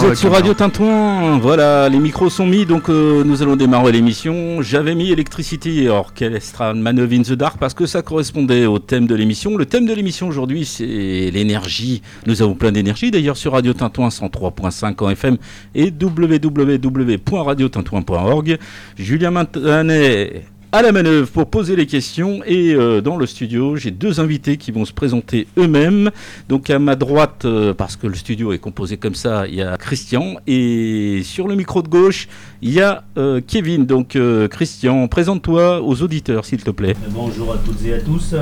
Vous êtes sur. Radio Tintouin, voilà, les micros sont mis, donc euh, nous allons démarrer l'émission. J'avais mis Electricity Orchestra Maneuve in the Dark parce que ça correspondait au thème de l'émission. Le thème de l'émission aujourd'hui, c'est l'énergie. Nous avons plein d'énergie d'ailleurs sur Radio Tintouin 103.5 en FM et www.radiotintouin.org. Julien Montanet à la manœuvre pour poser les questions. Et euh, dans le studio j'ai deux invités qui vont se présenter eux-mêmes. Donc à ma droite euh, parce que le studio est composé comme ça il y a Christian. Et sur le micro de gauche il y a euh, Kevin. Donc Christian présente-toi aux auditeurs s'il te plaît. Bonjour à toutes et à tous.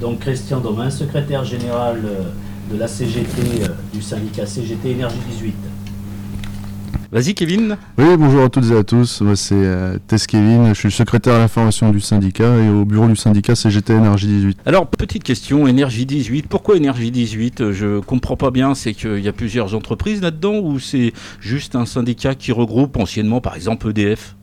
Donc Christian Domain, secrétaire général de la CGT du syndicat CGT Énergie 18. Vas-y Kevin Oui, bonjour à toutes et à tous. Moi, c'est euh, Tess Kevin. Je suis secrétaire à l'information du syndicat et au bureau du syndicat CGT Énergie 18. Alors, petite question, Énergie 18. Pourquoi Énergie 18 Euh, Je comprends pas bien, c'est qu'il y a plusieurs entreprises là-dedans ou c'est juste un syndicat qui regroupe anciennement, par exemple, EDF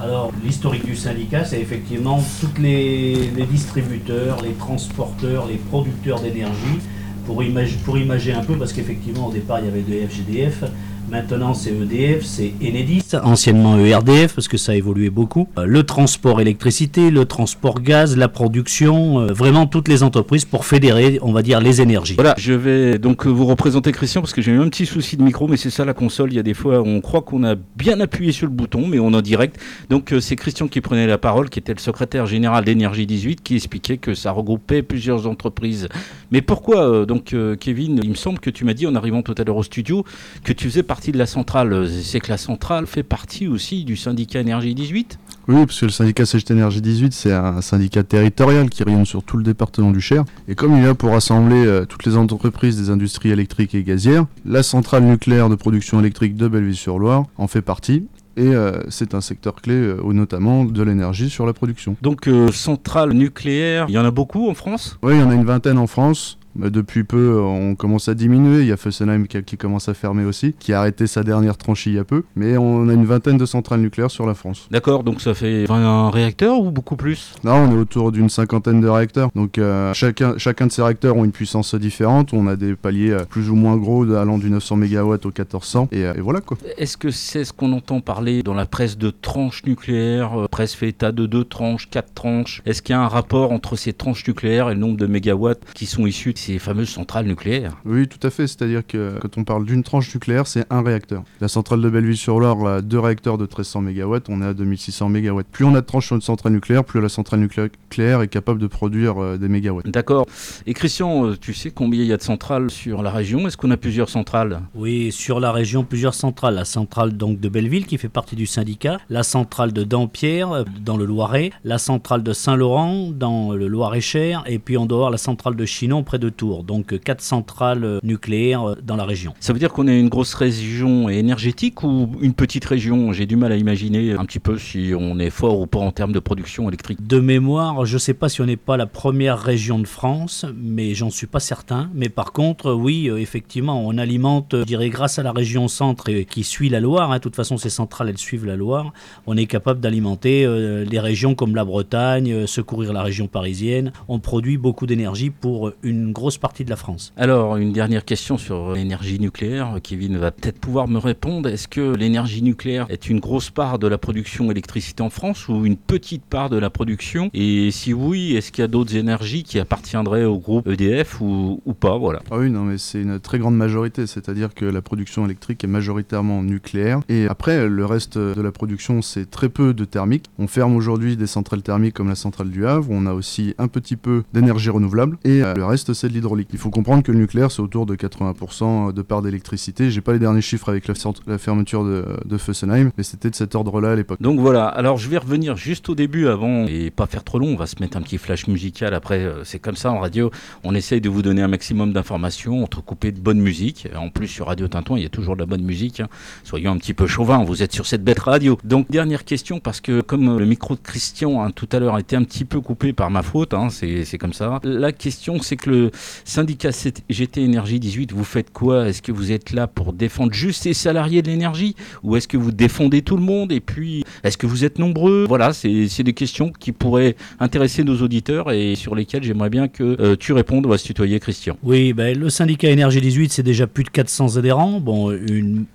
Alors l'historique du syndicat, c'est effectivement tous les, les distributeurs, les transporteurs, les producteurs d'énergie. Pour, imag- pour imager un peu, parce qu'effectivement au départ il y avait EDF, GDF, maintenant c'est EDF, c'est Enedis, anciennement ERDF parce que ça a évolué beaucoup. Euh, Le transport électricité, le transport gaz, la production, euh, vraiment toutes les entreprises pour fédérer, on va dire, les énergies. Voilà, je vais donc vous représenter Christian parce que j'ai eu un petit souci de micro, mais c'est ça la console. Il y a des fois, on croit qu'on a bien appuyé sur le bouton, mais on est en direct. Donc euh, c'est Christian qui prenait la parole, qui était le secrétaire général d'Énergie 18, qui expliquait que ça regroupait plusieurs entreprises. Mais pourquoi donc Kevin Il me semble que tu m'as dit en arrivant tout à l'heure au studio que tu faisais partie de la centrale. Euh, C'est que la centrale fait partie aussi du syndicat Énergie 18 Oui, parce que le syndicat CGT Énergie 18, c'est un syndicat territorial qui rayonne sur tout le département du Cher. Et comme il est là pour rassembler euh, toutes les entreprises des industries électriques et gazières, la centrale nucléaire de production électrique de Belleville-sur-Loire en fait partie. Et euh, c'est un secteur clé, euh, notamment de l'énergie sur la production. Donc euh, centrale nucléaire, il y en a beaucoup en France? Oui, il y en a une vingtaine en France. Mais depuis peu, on commence à diminuer. Il y a Fessenheim qui, qui commence à fermer aussi, qui a arrêté sa dernière tranche il y a peu. Mais on a une vingtaine de centrales nucléaires sur la France. D'accord, donc ça fait 20 réacteurs ou beaucoup plus? Là, on est autour d'une cinquantaine de réacteurs. Donc, euh, chacun, chacun de ces réacteurs ont une puissance différente. On a des paliers euh, plus ou moins gros, allant du 900 MW au 1400. Et, euh, et voilà quoi. Est-ce que c'est ce qu'on entend parler dans la presse de tranches nucléaires Presse fait état de deux tranches, quatre tranches? Est-ce qu'il y a un rapport entre ces tranches nucléaires et le nombre de mégawatts qui sont issus de ces fameuses centrales nucléaires Oui, tout à fait. C'est-à-dire que quand on parle d'une tranche nucléaire, c'est un réacteur. La centrale de Belleville-sur-Loire a deux réacteurs de 1300 MW. On est à 2600 MW. Plus on a de tranches sur une centrale nucléaire, plus la centrale nucléaire est capable de produire euh, des mégawatts. D'accord. Et Christian, euh, tu sais combien il y a de centrales sur la région? Est-ce qu'on a plusieurs centrales? Oui, sur la région, plusieurs centrales. La centrale donc de Belleville qui fait partie du syndicat, la centrale de Dampierre euh, dans le Loiret, la centrale de Saint-Laurent dans le Loir-et-Cher, et puis on doit avoir la centrale de Chinon près de Tours. Donc quatre centrales nucléaires dans la région. Ça veut dire qu'on est une grosse région énergétique ou une petite région? J'ai du mal à imaginer un petit peu si on est fort ou pas en termes de production électrique. De mémoire, je ne sais pas si on n'est pas la première région de France, mais j'en suis pas certain. Mais par contre, oui, effectivement, on alimente, je dirais, grâce à la région centre et, qui suit la Loire. hein, de toute façon, ces centrales, elles suivent la Loire. On est capable d'alimenter euh, les régions comme la Bretagne, euh, secourir la région parisienne. On produit beaucoup d'énergie pour une grosse partie de la France. Alors, une dernière question sur l'énergie nucléaire. Kevin va peut-être pouvoir me répondre. Est-ce que l'énergie nucléaire est une grosse part de la production d'électricité en France ou une petite part de la production? Et si oui, est-ce qu'il y a d'autres énergies qui appartiendraient au groupe EDF ou, ou pas? Voilà. Ah oui, non, mais c'est une très grande majorité. C'est-à-dire que la production électrique est majoritairement nucléaire. Et après, le reste de la production, c'est très peu de thermique. On ferme aujourd'hui des centrales thermiques comme la centrale du Havre. On a aussi un petit peu d'énergie renouvelable. Et euh, le reste, c'est de Il faut comprendre que le nucléaire, c'est autour de 80% de part d'électricité. J'ai pas les derniers chiffres avec la, fermeture de, de Fessenheim, mais c'était de cet ordre-là à l'époque. Donc voilà, alors je vais revenir juste au début avant et pas faire trop long, on va se mettre un petit flash musical après, euh, c'est comme ça en radio, on essaye de vous donner un maximum d'informations, entrecoupées de bonne musique, en plus sur Radio Tinton il y a toujours de la bonne musique, hein. soyons un petit peu chauvins, vous êtes sur cette bête radio. Donc dernière question parce que comme euh, le micro de Christian hein, tout à l'heure a été un petit peu coupé par ma faute, hein, c'est comme ça, la question c'est que le, Syndicat GT Énergie 18, vous faites quoi? Est-ce que vous êtes là pour défendre juste les salariés de l'énergie? Ou est-ce que vous défendez tout le monde? Et puis, est-ce que vous êtes nombreux? Voilà, c'est des questions qui pourraient intéresser nos auditeurs et sur lesquelles j'aimerais bien que euh, tu répondes. On va se tutoyer, Christian. Oui, ben, le syndicat Énergie 18, c'est déjà plus de 400 adhérents. Bon, une,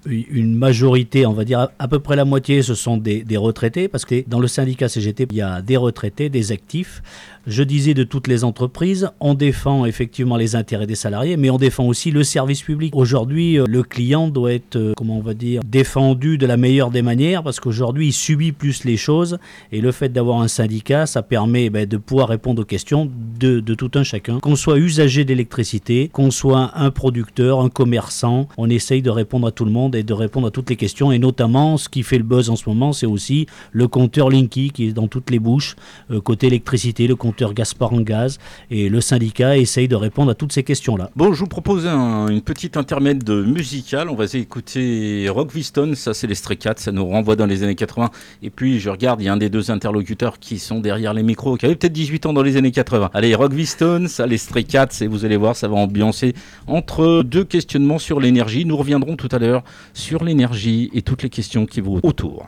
majorité, on va dire à peu près la moitié, ce sont des retraités, parce que dans le syndicat CGT, il y a des retraités, des actifs je disais de toutes les entreprises, on défend effectivement les intérêts des salariés, mais on défend aussi le service public. Aujourd'hui, euh, le client doit être, euh, comment on va dire, défendu de la meilleure des manières, parce qu'aujourd'hui, il subit plus les choses, et le fait d'avoir un syndicat, ça permet ben, de pouvoir répondre aux questions de, tout un chacun. Qu'on soit usager d'électricité, qu'on soit un producteur, un commerçant, on essaye de répondre à tout le monde et de répondre à toutes les questions, et notamment, ce qui fait le buzz en ce moment, c'est aussi le compteur Linky qui est dans toutes les bouches, euh, côté électricité, Gaspard en gaz. Et le syndicat essaye de répondre à toutes ces questions-là. Bon, je vous propose une petite intermède musicale. On va écouter Rock Viston, ça c'est les Stray Cats, ça nous renvoie dans les années 80. Et puis je regarde, il y a un des deux interlocuteurs qui sont derrière les micros, qui avait peut-être 18 ans dans les années 80. Allez, Rock Viston, ça les Stray Cats, et vous allez voir, ça va ambiancer entre deux questionnements sur l'énergie. Nous reviendrons tout à l'heure sur l'énergie et toutes les questions qui vous autour.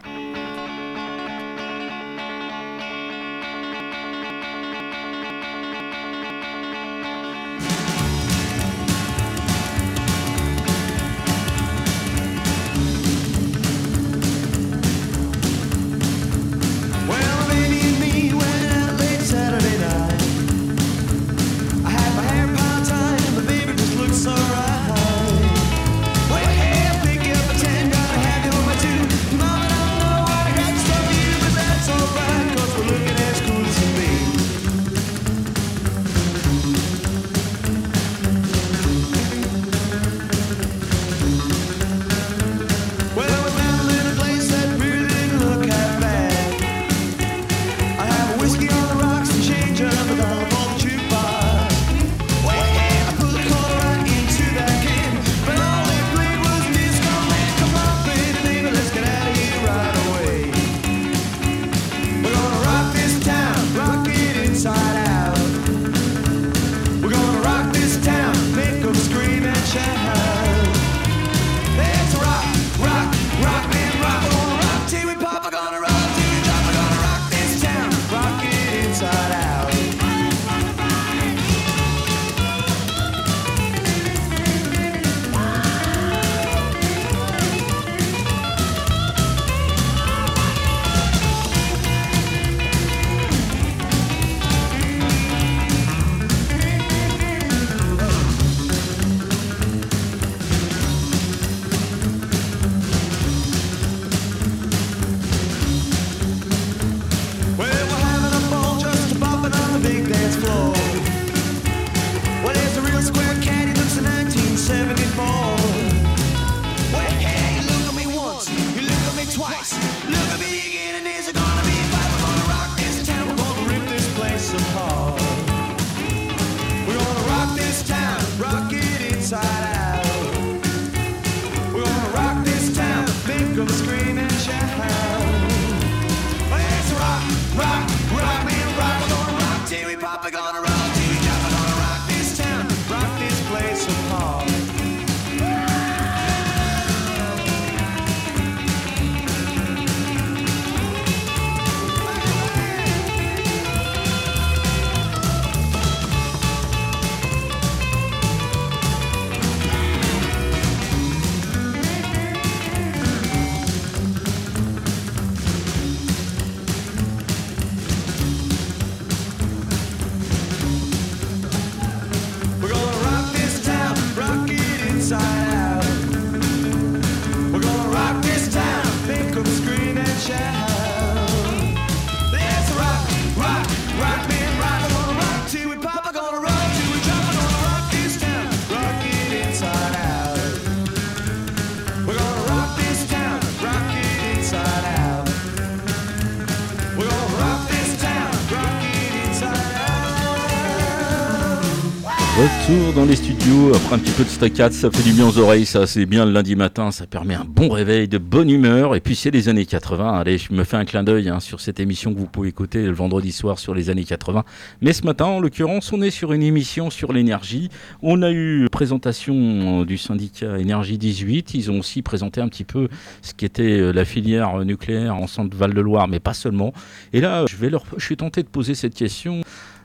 Dans les studios après un petit peu de stockade, ça fait du bien aux oreilles, ça c'est bien le lundi matin, ça permet un bon réveil, de bonne humeur. Et puis c'est les années 80. Allez, je me fais un clin d'œil hein, sur cette émission que vous pouvez écouter le vendredi soir sur les années 80. Mais ce matin, en l'occurrence, on est sur une émission sur l'énergie. On a eu présentation du syndicat Énergie 18. Ils ont aussi présenté un petit peu ce qu'était euh, la filière nucléaire en centre Val-de-Loire, mais pas seulement. Et là, je vais leur, je suis tenté de poser cette question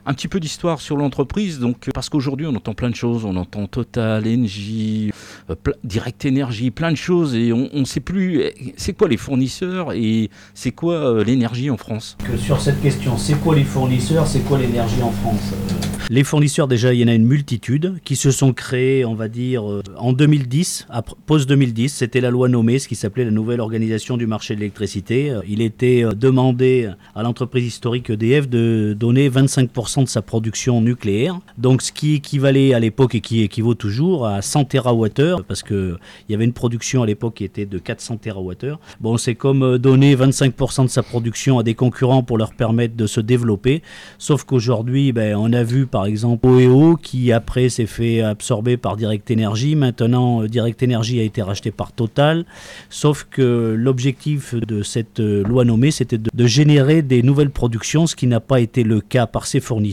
un petit peu d'histoire sur l'entreprise, donc parce qu'aujourd'hui on entend plein de choses, on entend Total, Engie, euh, Direct Énergie, plein de choses. Et on ne sait plus eh, c'est quoi les fournisseurs et c'est quoi euh, l'énergie en France? Sur cette question, c'est quoi les fournisseurs, c'est quoi l'énergie en France? euh, Les fournisseurs déjà, il y en a une multitude qui se sont créés, on va dire en 2010, post 2010, c'était la loi nommée, ce qui s'appelait la nouvelle organisation du marché de l'électricité. Il était demandé à l'entreprise historique EDF de donner 25% de sa production nucléaire. Donc ce qui équivalait à l'époque et qui équivaut toujours à 100 TWh, parce qu'il y avait une production à l'époque qui était de 400 TWh. Bon, c'est comme euh, donner 25% de sa production à des concurrents pour leur permettre de se développer. Sauf qu'aujourd'hui, ben, on a vu exemple OEO qui après s'est fait absorber par Direct Energy. Maintenant, euh, Direct Energy a été racheté par Total. Sauf que l'objectif de cette euh, loi nommée, c'était de, générer des nouvelles productions, ce qui n'a pas été le cas par ses fournisseurs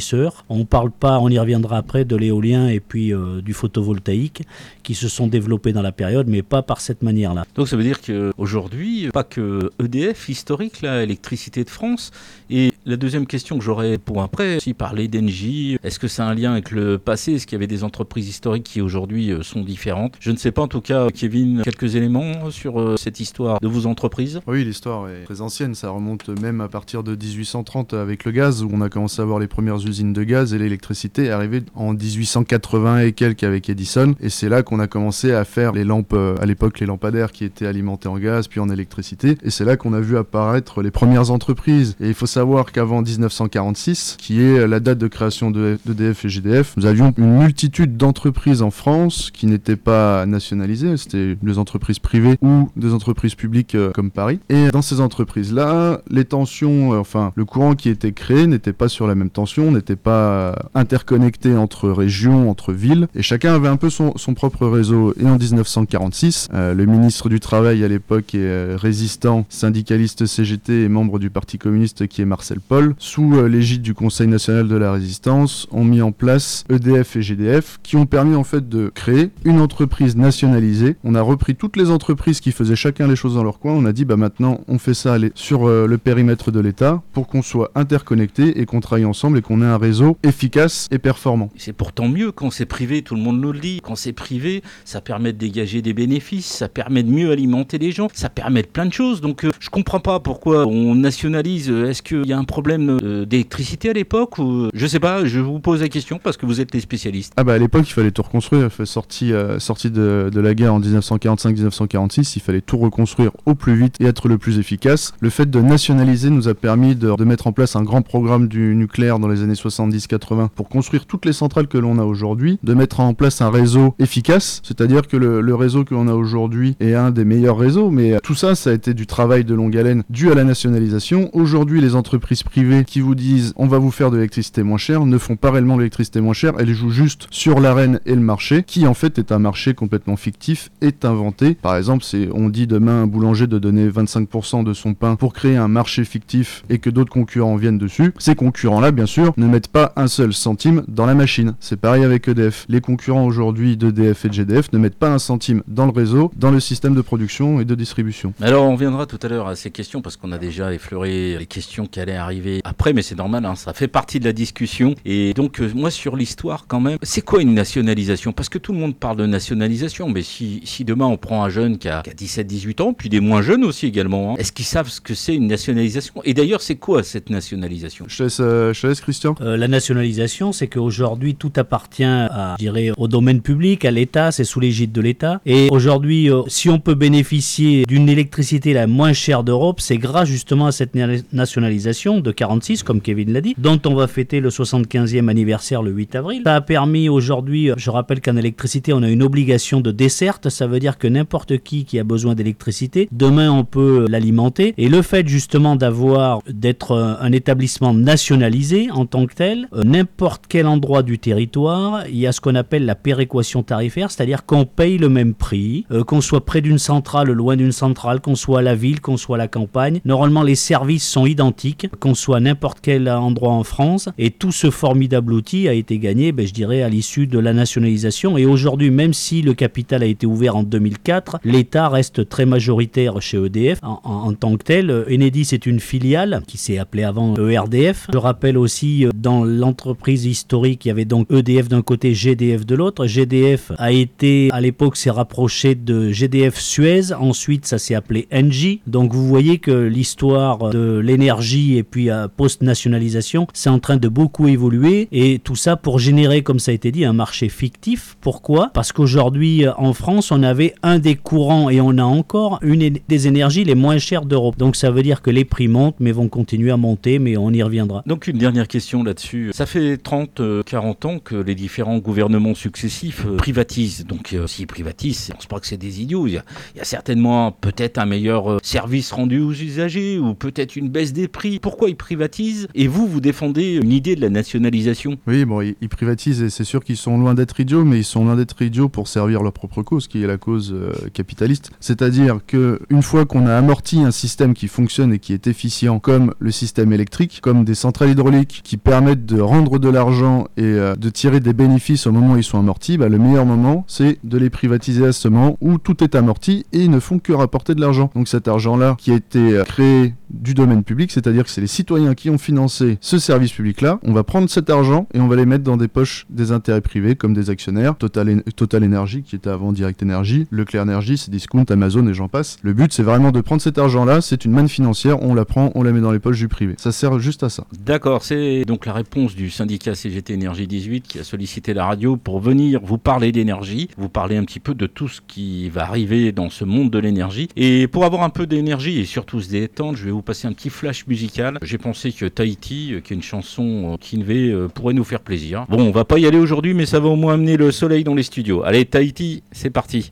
on ne parle pas, on y reviendra après, de l'éolien et puis euh, du photovoltaïque qui se sont développés dans la période, mais pas par cette manière-là. Donc ça veut dire qu'aujourd'hui, pas que EDF historique, la électricité de France, et la deuxième question que j'aurais pour après, si parler d'Engie, est-ce que c'est un lien avec le passé? Est-ce qu'il y avait des entreprises historiques qui aujourd'hui euh, sont différentes? Je ne sais pas, en tout cas, Kevin, quelques éléments sur euh, cette histoire de vos entreprises Oui, l'histoire est très ancienne, ça remonte même à partir de 1830 avec le gaz, où on a commencé à voir les premières usines de gaz et l'électricité est arrivée en 1880 et quelques avec Edison. Et c'est là qu'on a commencé à faire les lampes, euh, à l'époque les lampadaires qui étaient alimentés en gaz puis en électricité. Et c'est là qu'on a vu apparaître les premières entreprises. Et il faut savoir qu'avant 1946, qui est la date de création d'EDF et GDF, nous avions une multitude d'entreprises en France qui n'étaient pas nationalisées. C'était des entreprises privées ou des entreprises publiques euh, comme Paris. Et dans ces entreprises-là, les tensions, euh, enfin le courant qui était créé n'était pas sur la même tension n'étaient pas interconnectés entre régions, entre villes, et chacun avait un peu son, propre réseau. Et en 1946, euh, le ministre du Travail à l'époque est euh, résistant, syndicaliste CGT et membre du Parti communiste qui est Marcel Paul, sous euh, l'égide du Conseil national de la résistance, ont mis en place EDF et GDF, qui ont permis en fait de créer une entreprise nationalisée. On a repris toutes les entreprises qui faisaient chacun les choses dans leur coin. On a dit bah maintenant on fait ça sur le périmètre de l'État pour qu'on soit interconnectés et qu'on travaille ensemble et qu'on ait un réseau efficace et performant. C'est pourtant mieux quand c'est privé, tout le monde nous le dit. Quand c'est privé, ça permet de dégager des bénéfices, ça permet de mieux alimenter les gens, ça permet de plein de choses. Donc euh, je comprends pas pourquoi on nationalise. Est-ce qu'il y a un problème euh, d'électricité à l'époque ou je sais pas. Je vous pose la question parce que vous êtes les spécialistes. Ah bah à l'époque il fallait tout reconstruire. Sorti euh, de, la guerre en 1945-1946, il fallait tout reconstruire au plus vite et être le plus efficace. Le fait de nationaliser nous a permis de, mettre en place un grand programme du nucléaire dans les années 70-80 pour construire toutes les centrales que l'on a aujourd'hui, de mettre en place un réseau efficace, c'est-à-dire que le, réseau que l'on a aujourd'hui est un des meilleurs réseaux, mais tout ça, ça a été du travail de longue haleine dû à la nationalisation. Aujourd'hui, les entreprises privées qui vous disent on va vous faire de l'électricité moins chère ne font pas réellement l'électricité moins chère, elles jouent juste sur l'arène et le marché, qui en fait est un marché complètement fictif, est inventé. Par exemple, c'est on dit demain un boulanger de donner 25% de son pain pour créer un marché fictif et que d'autres concurrents viennent dessus. Ces concurrents-là, bien sûr, ne mettent pas un seul centime dans la machine. C'est pareil avec EDF. Les concurrents aujourd'hui d'EDF et de GDF ne mettent pas un centime dans le réseau, dans le système de production et de distribution. Alors on viendra tout à l'heure à ces questions parce qu'on a déjà effleuré les questions qui allaient arriver après, mais c'est normal, hein, ça fait partie de la discussion. Et donc euh, moi sur l'histoire quand même, c'est quoi une nationalisation? Parce que tout le monde parle de nationalisation, mais si, si demain on prend un jeune qui a, 17-18 ans, puis des moins jeunes aussi également, hein, est-ce qu'ils savent ce que c'est une nationalisation? Et d'ailleurs c'est quoi cette nationalisation? Je laisse, euh, je laisse Christian. Euh, la nationalisation, c'est qu'aujourd'hui, tout appartient à, je dirais, au domaine public, à l'État, c'est sous l'égide de l'État. Et aujourd'hui, euh, si on peut bénéficier d'une électricité la moins chère d'Europe, c'est grâce justement à cette nationalisation de 46, comme Kevin l'a dit, dont on va fêter le 75e 50e anniversaire le 8 avril. Ça a permis aujourd'hui, je rappelle qu'en électricité, on a une obligation de desserte. Ça veut dire que n'importe qui qui a besoin d'électricité, demain on peut l'alimenter. Et le fait justement d'avoir, d'être un établissement nationalisé en tant que tel, euh, n'importe quel endroit du territoire, il y a ce qu'on appelle la péréquation tarifaire, c'est-à-dire qu'on paye le même prix, euh, qu'on soit près d'une centrale, loin d'une centrale, qu'on soit à la ville, qu'on soit à la campagne. Normalement, les services sont identiques, qu'on soit n'importe quel endroit en France. Et tout ce formidable outil a été gagné, ben, je dirais, à l'issue de la nationalisation. Et aujourd'hui, même si le capital a été ouvert en 2004, l'État reste très majoritaire chez EDF en, tant que tel. Enedis est une filiale qui s'est appelée avant ERDF. Je rappelle aussi, euh, dans l'entreprise historique, il y avait donc EDF d'un côté, GDF de l'autre. GDF a été, à l'époque, s'est rapproché de GDF Suez. Ensuite, ça s'est appelé Engie. Donc vous voyez que l'histoire de l'énergie et puis à post-nationalisation, c'est en train de beaucoup évoluer. Et tout ça pour générer, comme ça a été dit, un marché fictif. Pourquoi? Parce qu'aujourd'hui, en France, on avait un des courants et on a encore une des énergies les moins chères d'Europe. Donc ça veut dire que les prix montent, mais vont continuer à monter, mais on y reviendra. Donc une dernière question là-dessus. Ça fait 30, 40 euh, ans que les différents gouvernements successifs euh, privatisent. Donc euh, s'ils privatisent, on se pas que c'est des idiots. Il y a, certainement peut-être un meilleur service rendu aux usagers ou peut-être une baisse des prix. Pourquoi ils privatisent? Et vous, vous défendez une idée de la nationalisation Oui, bon, ils, privatisent et c'est sûr qu'ils sont loin d'être idiots, mais ils sont loin d'être idiots pour servir leur propre cause, qui est la cause capitaliste. C'est-à-dire que une fois qu'on a amorti un système qui fonctionne et qui est efficient, comme le système électrique, comme des centrales hydrauliques qui permettent de rendre de l'argent et euh, de tirer des bénéfices au moment où ils sont amortis, bah, le meilleur moment, c'est de les privatiser à ce moment où tout est amorti et ils ne font que rapporter de l'argent. Donc cet argent-là qui a été euh, créé du domaine public, c'est-à-dire que c'est les citoyens qui ont financé ce service public-là, on va prendre cet argent et on va les mettre dans des poches des intérêts privés comme des actionnaires, Total, Total Energy qui était avant Direct Energy, Leclerc Energy, c'est Discount, Amazon et j'en passe. Le but c'est vraiment de prendre cet argent-là, c'est une manne financière, on la prend, on la met dans les poches du privé. Ça sert juste à ça. D'accord, c'est donc la réponse du syndicat CGT Énergie 18 qui a sollicité la radio pour venir vous parler d'énergie, vous parler un petit peu de tout ce qui va arriver dans ce monde de l'énergie. Et pour avoir un peu d'énergie et surtout se détendre, je vais vous passer un petit flash musical. J'ai pensé que Tahiti, euh, qui est une chanson Kinvey, euh, pourrait nous faire plaisir. Bon, on va pas y aller aujourd'hui, mais ça va au moins amener le soleil dans les studios. Allez, Tahiti, c'est parti.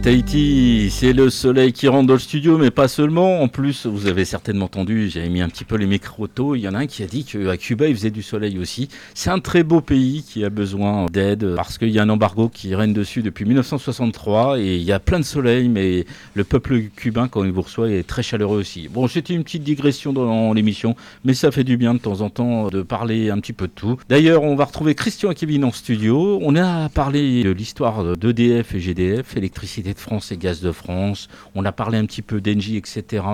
Tahiti, c'est le soleil qui rentre dans le studio, mais pas seulement. En plus, vous avez certainement entendu, j'avais mis un petit peu les micros Il y en a un qui a dit qu'à Cuba, il faisait du soleil aussi. C'est un très beau pays qui a besoin d'aide parce qu'il y a un embargo qui règne dessus depuis 1963 et il y a plein de soleil, mais le peuple cubain, quand il vous reçoit, est très chaleureux aussi. Bon, c'était une petite digression dans l'émission, mais ça fait du bien de temps en temps de parler un petit peu de tout. D'ailleurs, on va retrouver Christian et Kevin en studio. On a parlé de l'histoire d'EDF et GDF, électricité de France et Gaz de France. On a parlé un petit peu d'Engie, etc.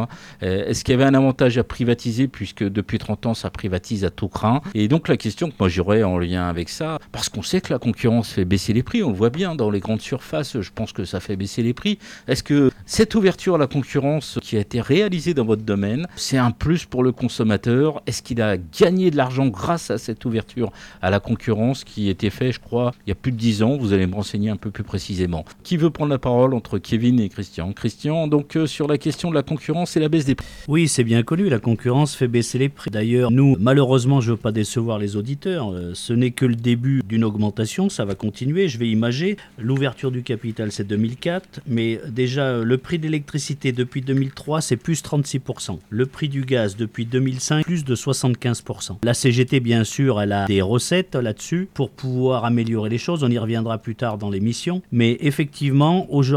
Euh, est-ce qu'il y avait un avantage à privatiser puisque depuis 30 ans ça privatise à tout craint? Et donc la question que moi j'aurais en lien avec ça, parce qu'on sait que la concurrence fait baisser les prix, on le voit bien dans les grandes surfaces, je pense que ça fait baisser les prix. Est-ce que cette ouverture à la concurrence qui a été réalisée dans votre domaine, c'est un plus pour le consommateur? Est-ce qu'il a gagné de l'argent grâce à cette ouverture à la concurrence qui était faite, je crois, il y a plus de 10 ans? Vous allez me renseigner un peu plus précisément. Qui veut prendre la parole? Entre Kevin et Christian. Christian, donc euh, sur la question de la concurrence et la baisse des prix. Oui, c'est bien connu, la concurrence fait baisser les prix. D'ailleurs, nous, malheureusement, je ne veux pas décevoir les auditeurs, euh, ce n'est que le début d'une augmentation, ça va continuer, je vais imager. L'ouverture du capital, c'est 2004, mais déjà, le prix d'électricité depuis 2003, c'est plus 36%. Le prix du gaz depuis 2005, plus de 75%. La CGT, bien sûr, elle a des recettes là-dessus pour pouvoir améliorer les choses, on y reviendra plus tard dans l'émission, mais effectivement, aujourd'hui,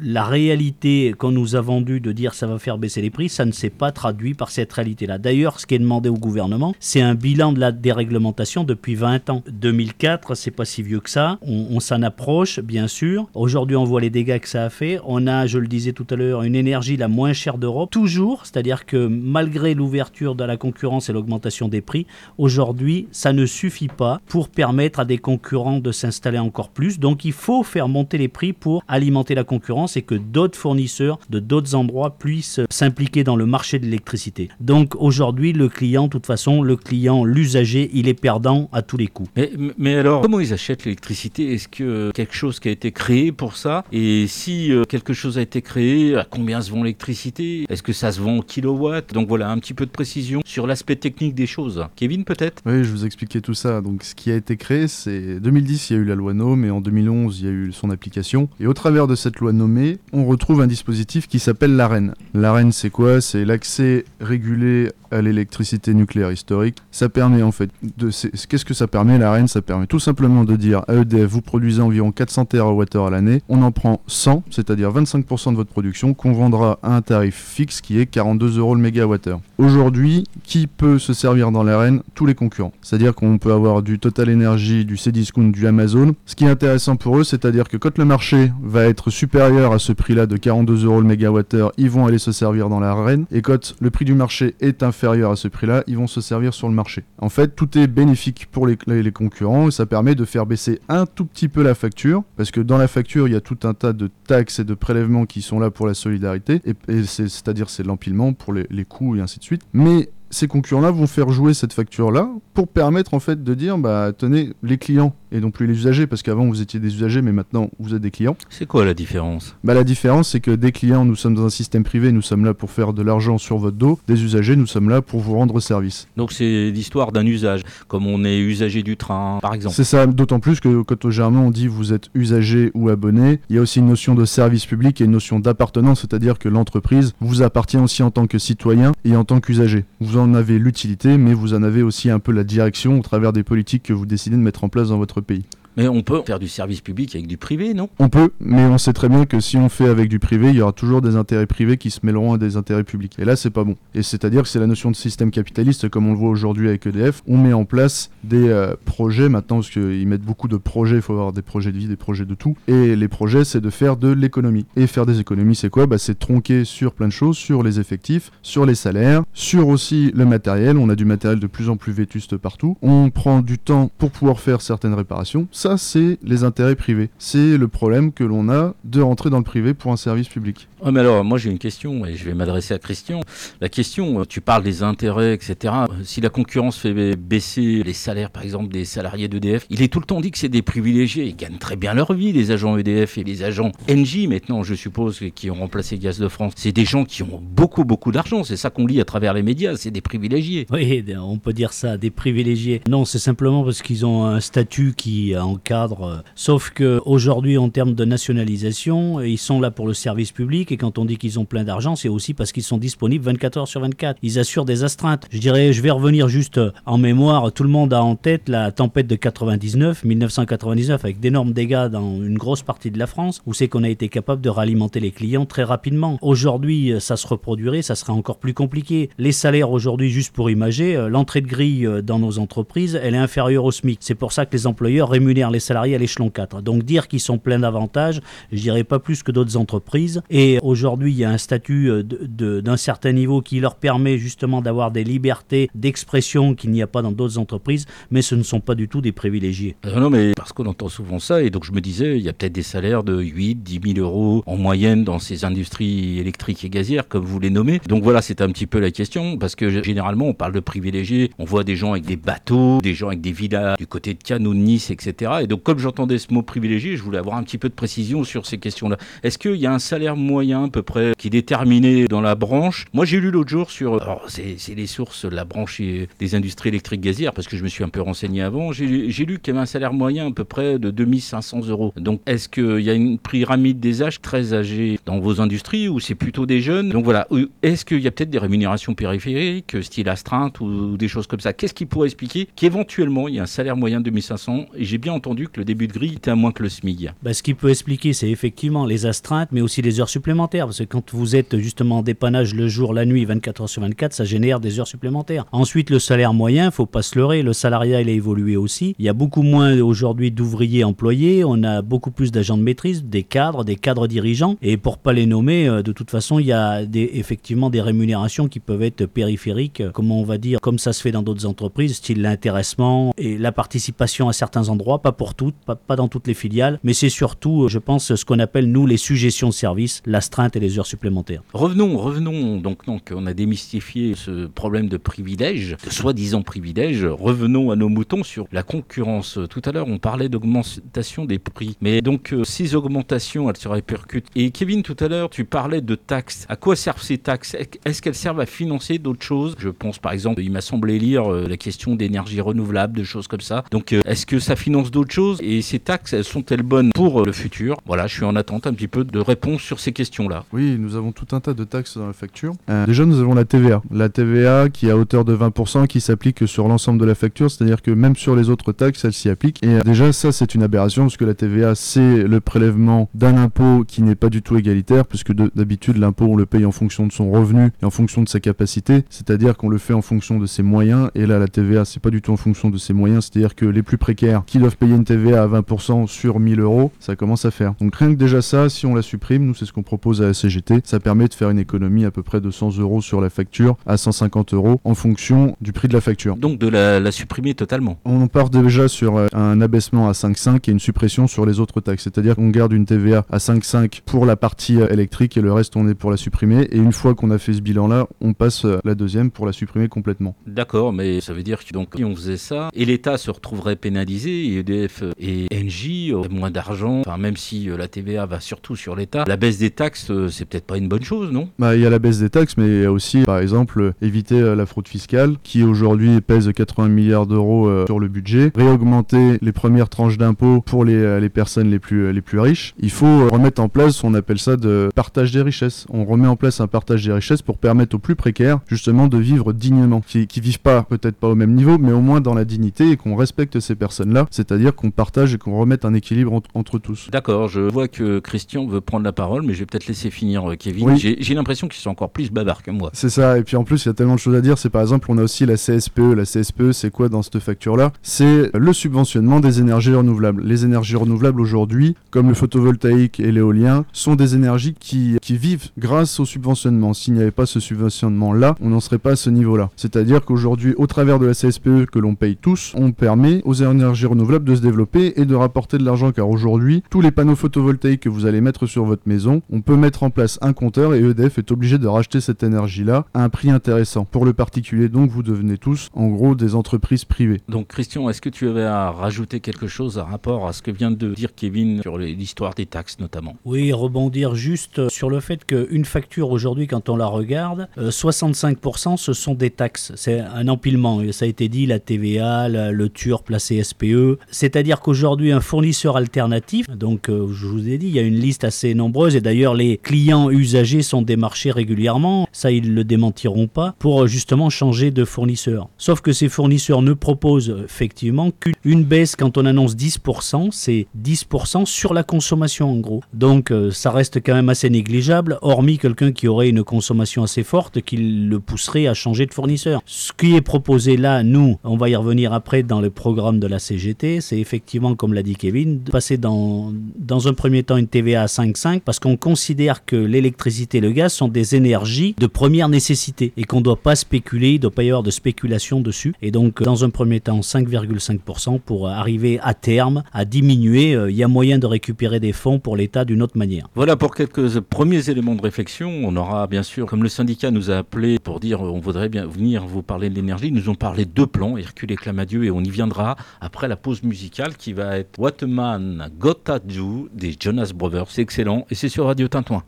la réalité qu'on nous a vendue de dire ça va faire baisser les prix, ça ne s'est pas traduit par cette réalité-là. D'ailleurs, ce qui est demandé au gouvernement, c'est un bilan de la déréglementation depuis 20 ans. 2004, c'est pas si vieux que ça. On, s'en approche, bien sûr. Aujourd'hui, on voit les dégâts que ça a fait. On a, je le disais tout à l'heure, une énergie la moins chère d'Europe. Toujours, c'est-à-dire que malgré l'ouverture de la concurrence et l'augmentation des prix, aujourd'hui, ça ne suffit pas pour permettre à des concurrents de s'installer encore plus. Donc, il faut faire monter les prix pour aller la concurrence et que d'autres fournisseurs de d'autres endroits puissent s'impliquer dans le marché de l'électricité. Donc aujourd'hui, le client, de toute façon, le client, l'usager, il est perdant à tous les coups. Mais, mais alors, comment ils achètent l'électricité? Est-ce que quelque chose qui a été créé pour ça? Et si euh, quelque chose a été créé, à combien se vend l'électricité? Est-ce que ça se vend en kilowatts Donc voilà, un petit peu de précision sur l'aspect technique des choses. Kevin, peut-être? Oui, je vous expliquer tout ça. Donc ce qui a été créé, c'est 2010, il y a eu la loi NOM, et en 2011, il y a eu son application. Et au travers de cette loi nommée, on retrouve un dispositif qui s'appelle l'AREN. L'AREN, c'est quoi? C'est l'accès régulé à l'électricité nucléaire historique. Ça permet en fait de. Qu'est-ce que ça permet? l'AREN Ça permet tout simplement de dire à EDF vous produisez environ 400 TWh à l'année, on en prend 100, c'est-à-dire 25% de votre production, qu'on vendra à un tarif fixe qui est 42 euros le mégawattheure. Aujourd'hui, qui peut se servir dans l'AREN Tous les concurrents. C'est-à-dire qu'on peut avoir du Total Energy, du Cdiscount, du Amazon. Ce qui est intéressant pour eux, c'est-à-dire que quand le marché va être supérieur à ce prix-là de 42 euros le mégawattheure, ils vont aller se servir dans l'AREN. Et quand le prix du marché est inférieur à ce prix-là, ils vont se servir sur le marché. En fait, tout est bénéfique pour les, les concurrents et ça permet de faire baisser un tout petit peu la facture, parce que dans la facture, il y a tout un tas de taxes et de prélèvements qui sont là pour la solidarité, et, c'est-à-dire c'est l'empilement pour les, les coûts et ainsi de suite. Mais ces concurrents-là vont faire jouer cette facture-là pour permettre en fait de dire, bah tenez, les clients et non plus les usagers, parce qu'avant vous étiez des usagers, mais maintenant vous êtes des clients. C'est quoi la différence? Bah, La différence, c'est que des clients, nous sommes dans un système privé, nous sommes là pour faire de l'argent sur votre dos. Des usagers, nous sommes là pour vous rendre service. Donc c'est l'histoire d'un usage, comme on est usager du train, par exemple. C'est ça, d'autant plus que quand au Germain on dit vous êtes usager ou abonné, il y a aussi une notion de service public et une notion d'appartenance, c'est-à-dire que l'entreprise vous appartient aussi en tant que citoyen et en tant qu'usager. Vous en avez l'utilité, mais vous en avez aussi un peu la direction au travers des politiques que vous décidez de mettre en place dans votre pays. Mais on peut faire du service public avec du privé, non? On peut, mais on sait très bien que si on fait avec du privé, il y aura toujours des intérêts privés qui se mêleront à des intérêts publics. Et là, c'est pas bon. Et c'est-à-dire que c'est la notion de système capitaliste, comme on le voit aujourd'hui avec EDF. On met en place des euh, projets maintenant, parce qu'ils mettent beaucoup de projets, il faut avoir des projets de vie, des projets de tout. Et les projets, c'est de faire de l'économie. Et faire des économies, c'est quoi? Bah, C'est tronquer sur plein de choses, sur les effectifs, sur les salaires, sur aussi le matériel. On a du matériel de plus en plus vétuste partout. On prend du temps pour pouvoir faire certaines réparations ça, c'est les intérêts privés. C'est le problème que l'on a de rentrer dans le privé pour un service public. mais alors, moi j'ai une question et je vais m'adresser à Christian. La question, tu parles des intérêts, etc. Si la concurrence fait baisser les salaires, par exemple, des salariés d'EDF, il est tout le temps dit que c'est des privilégiés. Ils gagnent très bien leur vie, les agents EDF et les agents NJ, maintenant, je suppose, qui ont remplacé Gaz de France. C'est des gens qui ont beaucoup, beaucoup d'argent. C'est ça qu'on lit à travers les médias. C'est des privilégiés. Oui, on peut dire ça, des privilégiés. Non, c'est simplement parce qu'ils ont un statut qui, en encadre. Sauf que aujourd'hui, en termes de nationalisation, ils sont là pour le service public et quand on dit qu'ils ont plein d'argent, c'est aussi parce qu'ils sont disponibles 24 heures sur 24. Ils assurent des astreintes. Je dirais, je vais revenir juste en mémoire. Tout le monde a en tête la tempête de 99, 1999, avec d'énormes dégâts dans une grosse partie de la France, où c'est qu'on a été capable de ralimenter les clients très rapidement. Aujourd'hui, ça se reproduirait, ça serait encore plus compliqué. Les salaires aujourd'hui, juste pour imager, euh, l'entrée de grille euh, dans nos entreprises, elle est inférieure au SMIC. C'est pour ça que les employeurs rémunèrent les salariés à l'échelon 4. Donc dire qu'ils sont pleins d'avantages, je dirais pas plus que d'autres entreprises. Et aujourd'hui, il y a un statut euh, d'un certain niveau qui leur permet justement d'avoir des libertés d'expression qu'il n'y a pas dans d'autres entreprises, mais ce ne sont pas du tout des privilégiés. non, mais parce qu'on entend souvent ça, et donc je me disais, il y a peut-être des salaires de 8, 10 000 euros en moyenne dans ces industries électriques et gazières, comme vous les nommez. Donc voilà, c'est un petit peu la question, parce que généralement, on parle de privilégiés, on voit des gens avec des bateaux, des gens avec des villas du côté de Cannes ou de Nice, etc. Et donc, comme j'entendais ce mot privilégié, je voulais avoir un petit peu de précision sur ces questions-là. Est-ce qu'il y a un salaire moyen, à peu près, qui est déterminé dans la branche? Moi, j'ai lu l'autre jour sur. Alors, c'est les sources, la branche des industries électriques gazières, parce que je me suis un peu renseigné avant. J'ai lu qu'il y avait un salaire moyen à peu près de 2500 euros. Donc, est-ce qu'il y a une pyramide des âges très âgés dans vos industries ou c'est plutôt des jeunes? Donc voilà, est-ce qu'il y a peut-être des rémunérations périphériques, style astreinte ou des choses comme ça? Qu'est-ce qui pourrait expliquer qu'éventuellement il y a un salaire moyen de 2500 et j'ai bien que le début de grille était à moins que le SMIG bah, Ce qui peut expliquer, c'est effectivement les astreintes, mais aussi les heures supplémentaires. Parce que quand vous êtes justement en dépannage le jour, la nuit, 24 heures sur 24, ça génère des heures supplémentaires. Ensuite, le salaire moyen, faut pas se leurrer, le salariat il a évolué aussi. Il y a beaucoup moins aujourd'hui d'ouvriers employés, on a beaucoup plus d'agents de maîtrise, des cadres, des cadres dirigeants. Et pour pas les nommer, euh, de toute façon, il y a effectivement des rémunérations qui peuvent être périphériques, euh, comment on va dire, comme ça se fait dans d'autres entreprises, style l'intéressement et la participation à certains endroits, pas pour toutes, pas, dans toutes les filiales, mais c'est surtout, euh, je pense, ce qu'on appelle, nous, les suggestions de service, l'astreinte et les heures supplémentaires. Revenons, revenons, donc, donc on a démystifié ce problème de privilège, de soi-disant privilège, revenons à nos moutons sur la concurrence. Tout à l'heure, on parlait d'augmentation des prix, mais donc ces augmentations, elles se répercutent. Et Kevin, tout à l'heure, tu parlais de taxes. À quoi servent ces taxes? Est-ce qu'elles servent à financer d'autres choses? Je pense par exemple, il m'a semblé lire euh, la question d'énergie renouvelable, de choses comme ça. Donc euh, est-ce que ça finance d'autres choses Et ces taxes, elles sont-elles bonnes pour euh, le futur? Voilà, je suis en attente un petit peu de réponses sur ces questions-là. Oui, nous avons tout un tas de taxes dans la facture. déjà, nous avons la TVA. La TVA qui est à hauteur de 20% qui s'applique sur l'ensemble de la facture, c'est-à-dire que même sur les autres taxes, elle s'y applique. Et déjà, ça, c'est une aberration parce que la TVA, c'est le prélèvement d'un impôt qui n'est pas du tout égalitaire, puisque d'habitude, l'impôt, on le paye en fonction de son revenu et en fonction de sa capacité, c'est-à-dire qu'on le fait en fonction de ses moyens. Et là, la TVA, c'est pas du tout en fonction de ses moyens, c'est-à-dire que les plus précaires qui doivent payer une TVA à 20% sur 1000 euros, ça commence à faire. Donc rien que déjà ça, si on la supprime, nous c'est ce qu'on propose à la CGT, ça permet de faire une économie à peu près de 100 euros sur la facture à 150 euros en fonction du prix de la facture. Donc de la, supprimer totalement On part déjà sur euh, un abaissement à 5,5 et une suppression sur les autres taxes, c'est-à-dire qu'on garde une TVA à 5,5 pour la partie euh, électrique et le reste on est pour la supprimer. Et une fois qu'on a fait ce bilan-là, on passe euh, la deuxième pour la supprimer complètement. D'accord, mais ça veut dire que donc si on faisait ça, et l'État se retrouverait pénalisé, et EDF et Engie auraient moins d'argent, même si la TVA va surtout sur l'État, la baisse des taxes, c'est peut-être pas une bonne chose, non? Bah il y a la baisse des taxes, mais il y a aussi par exemple éviter la fraude fiscale qui aujourd'hui pèse 80 milliards d'euros sur le budget, réaugmenter les premières tranches d'impôts pour les, personnes les plus, les plus riches. Il faut remettre en place, on appelle ça de partage des richesses. On remet en place un partage des richesses pour permettre aux plus précaires justement de vivre dignement, qui, qui vivent pas peut-être pas au même niveau, mais au moins dans la dignité et qu'on respecte ces personnes-là, c'est-à-dire qu'on partage et qu'on remette un équilibre entre tous. D'accord, je vois que Christian veut prendre la parole, mais je vais peut-être laisser finir euh, Kevin. J'ai l'impression qu'ils sont encore plus bavards que moi. C'est ça, et puis en plus il y a tellement de choses à dire, c'est par exemple on a aussi la CSPE. La CSPE c'est quoi dans cette facture-là? C'est le subventionnement des énergies renouvelables. Les énergies renouvelables aujourd'hui, comme le photovoltaïque et l'éolien, sont des énergies qui, qui vivent grâce au subventionnement. S'il n'y avait pas ce subventionnement-là, on n'en serait pas à ce niveau-là. C'est-à-dire qu'aujourd'hui, au travers de la CSPE que l'on paye tous, on permet aux énergies renouvelables de se développer et de rapporter de l'argent car aujourd'hui, tous les panneaux photovoltaïques que vous allez mettre sur votre maison, on peut mettre en place un compteur et EDF est obligé de racheter cette énergie-là à un prix intéressant. Pour le particulier, donc, vous devenez tous, en gros, des entreprises privées. Donc, Christian, est-ce que tu avais à rajouter quelque chose à rapport à ce que vient de dire Kevin sur l'histoire des taxes notamment? Oui, rebondir juste sur le fait qu'une facture aujourd'hui, quand on la regarde, 65% euh, ce sont des taxes. C'est un empilement. Ça a été dit, la TVA, le TURP, la CSPE. C'est-à-dire qu'aujourd'hui, un fournisseur alternatif, donc euh, je vous ai dit, il y a une liste assez nombreuse et d'ailleurs les clients usagers sont démarchés régulièrement, ça ils le démentiront pas, pour euh, justement changer de fournisseur. Sauf que ces fournisseurs ne proposent effectivement qu'une baisse quand on annonce 10%, c'est 10% sur la consommation en gros. Donc euh, ça reste quand même assez négligeable, hormis quelqu'un qui aurait une consommation assez forte qui le pousserait à changer de fournisseur. Ce qui est proposé là, nous, on va y revenir après dans le programme de la CGT, c'est effectivement, comme l'a dit Kevin, de passer dans, dans un premier temps une TVA à 5,5 parce qu'on considère que l'électricité et le gaz sont des énergies de première nécessité et qu'on ne doit pas spéculer, il ne doit pas y avoir de spéculation dessus. Et donc, dans un premier temps, 5,5% pour arriver à terme à diminuer. Euh, il y a moyen de récupérer des fonds pour l'État d'une autre manière. Voilà pour quelques premiers éléments de réflexion. On aura bien sûr, comme le syndicat nous a appelé pour dire on voudrait bien venir vous parler de l'énergie, ils nous ont parlé de deux plans, Hercule et Clamadieu, et on y viendra après la pause musicale qui va être What a Man Got Do des Jonas Brothers. C'est excellent et c'est sur Radio Tintouin.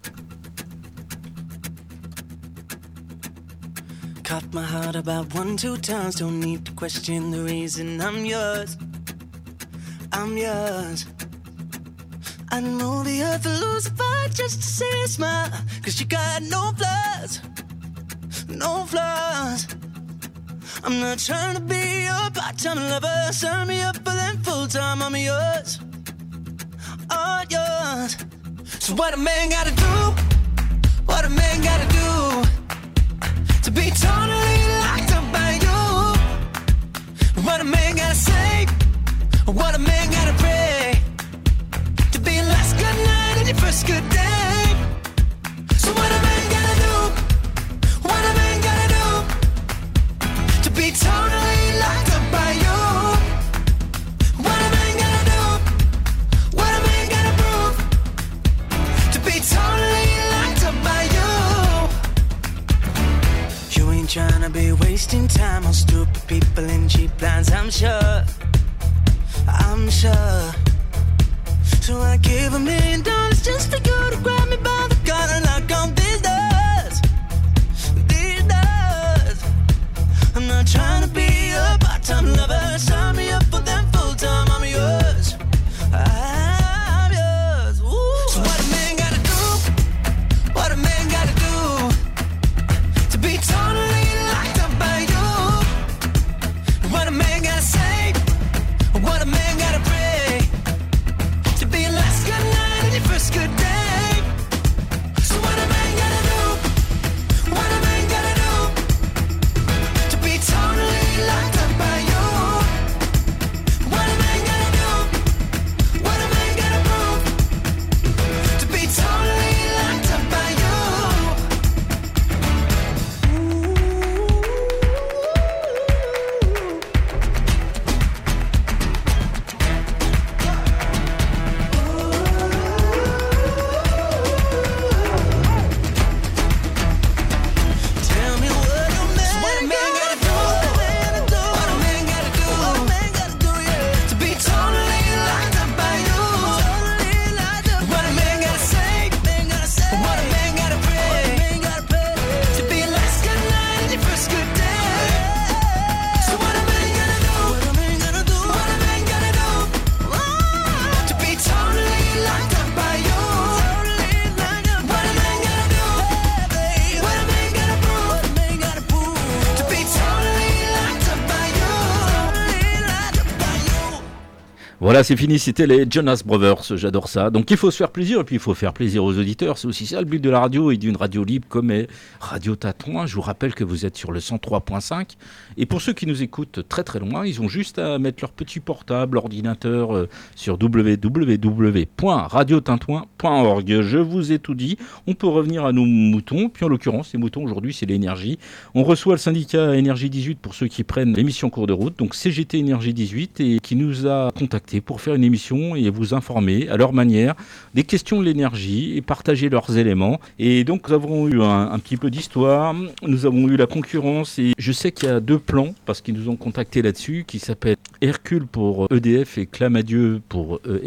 Cut my heart about one, two times. Don't need to question the reason I'm yours. I'm yours. I'd move the earth and lose a fight just to see a smile. Cause you got no flaws, no flaws. I'm not trying to be your part-time lover. Sign me up for them full-time. I'm yours, all yours. So what a man gotta do? What a man gotta do to be totally locked up by you? What a man gotta say? What a man gotta pray? To be last good night and your first good day. To be wasting time on stupid people and cheap lines. I'm sure. I'm sure. So I gave a million dollars just for you to grab me by the collar and knock on these doors. These doors. I'm not trying to be a part-time lover. Sign me up for them full-time. I'm Voilà, c'est fini, c'était les Jonas Brothers, j'adore ça. Donc il faut se faire plaisir et puis il faut faire plaisir aux auditeurs, c'est aussi ça le but de la radio et d'une radio libre comme est Radio Tatouin. Je vous rappelle que vous êtes sur le 103.5 et pour ceux qui nous écoutent très très loin, ils ont juste à mettre leur petit portable, ordinateur euh, sur www.radiotintouin.org. Je vous ai tout dit, on peut revenir à nos moutons, puis en l'occurrence les moutons aujourd'hui c'est l'énergie. On reçoit le syndicat Énergie 18 pour ceux qui prennent l'émission cours de route, donc CGT Énergie 18 et qui nous a contacté pour faire une émission et vous informer à leur manière des questions de l'énergie et partager leurs éléments. Et donc nous avons eu un, petit peu d'histoire, nous avons eu la concurrence et je sais qu'il y a deux plans parce qu'ils nous ont contacté là-dessus qui s'appellent Hercule pour EDF et Clamadieu pour euh,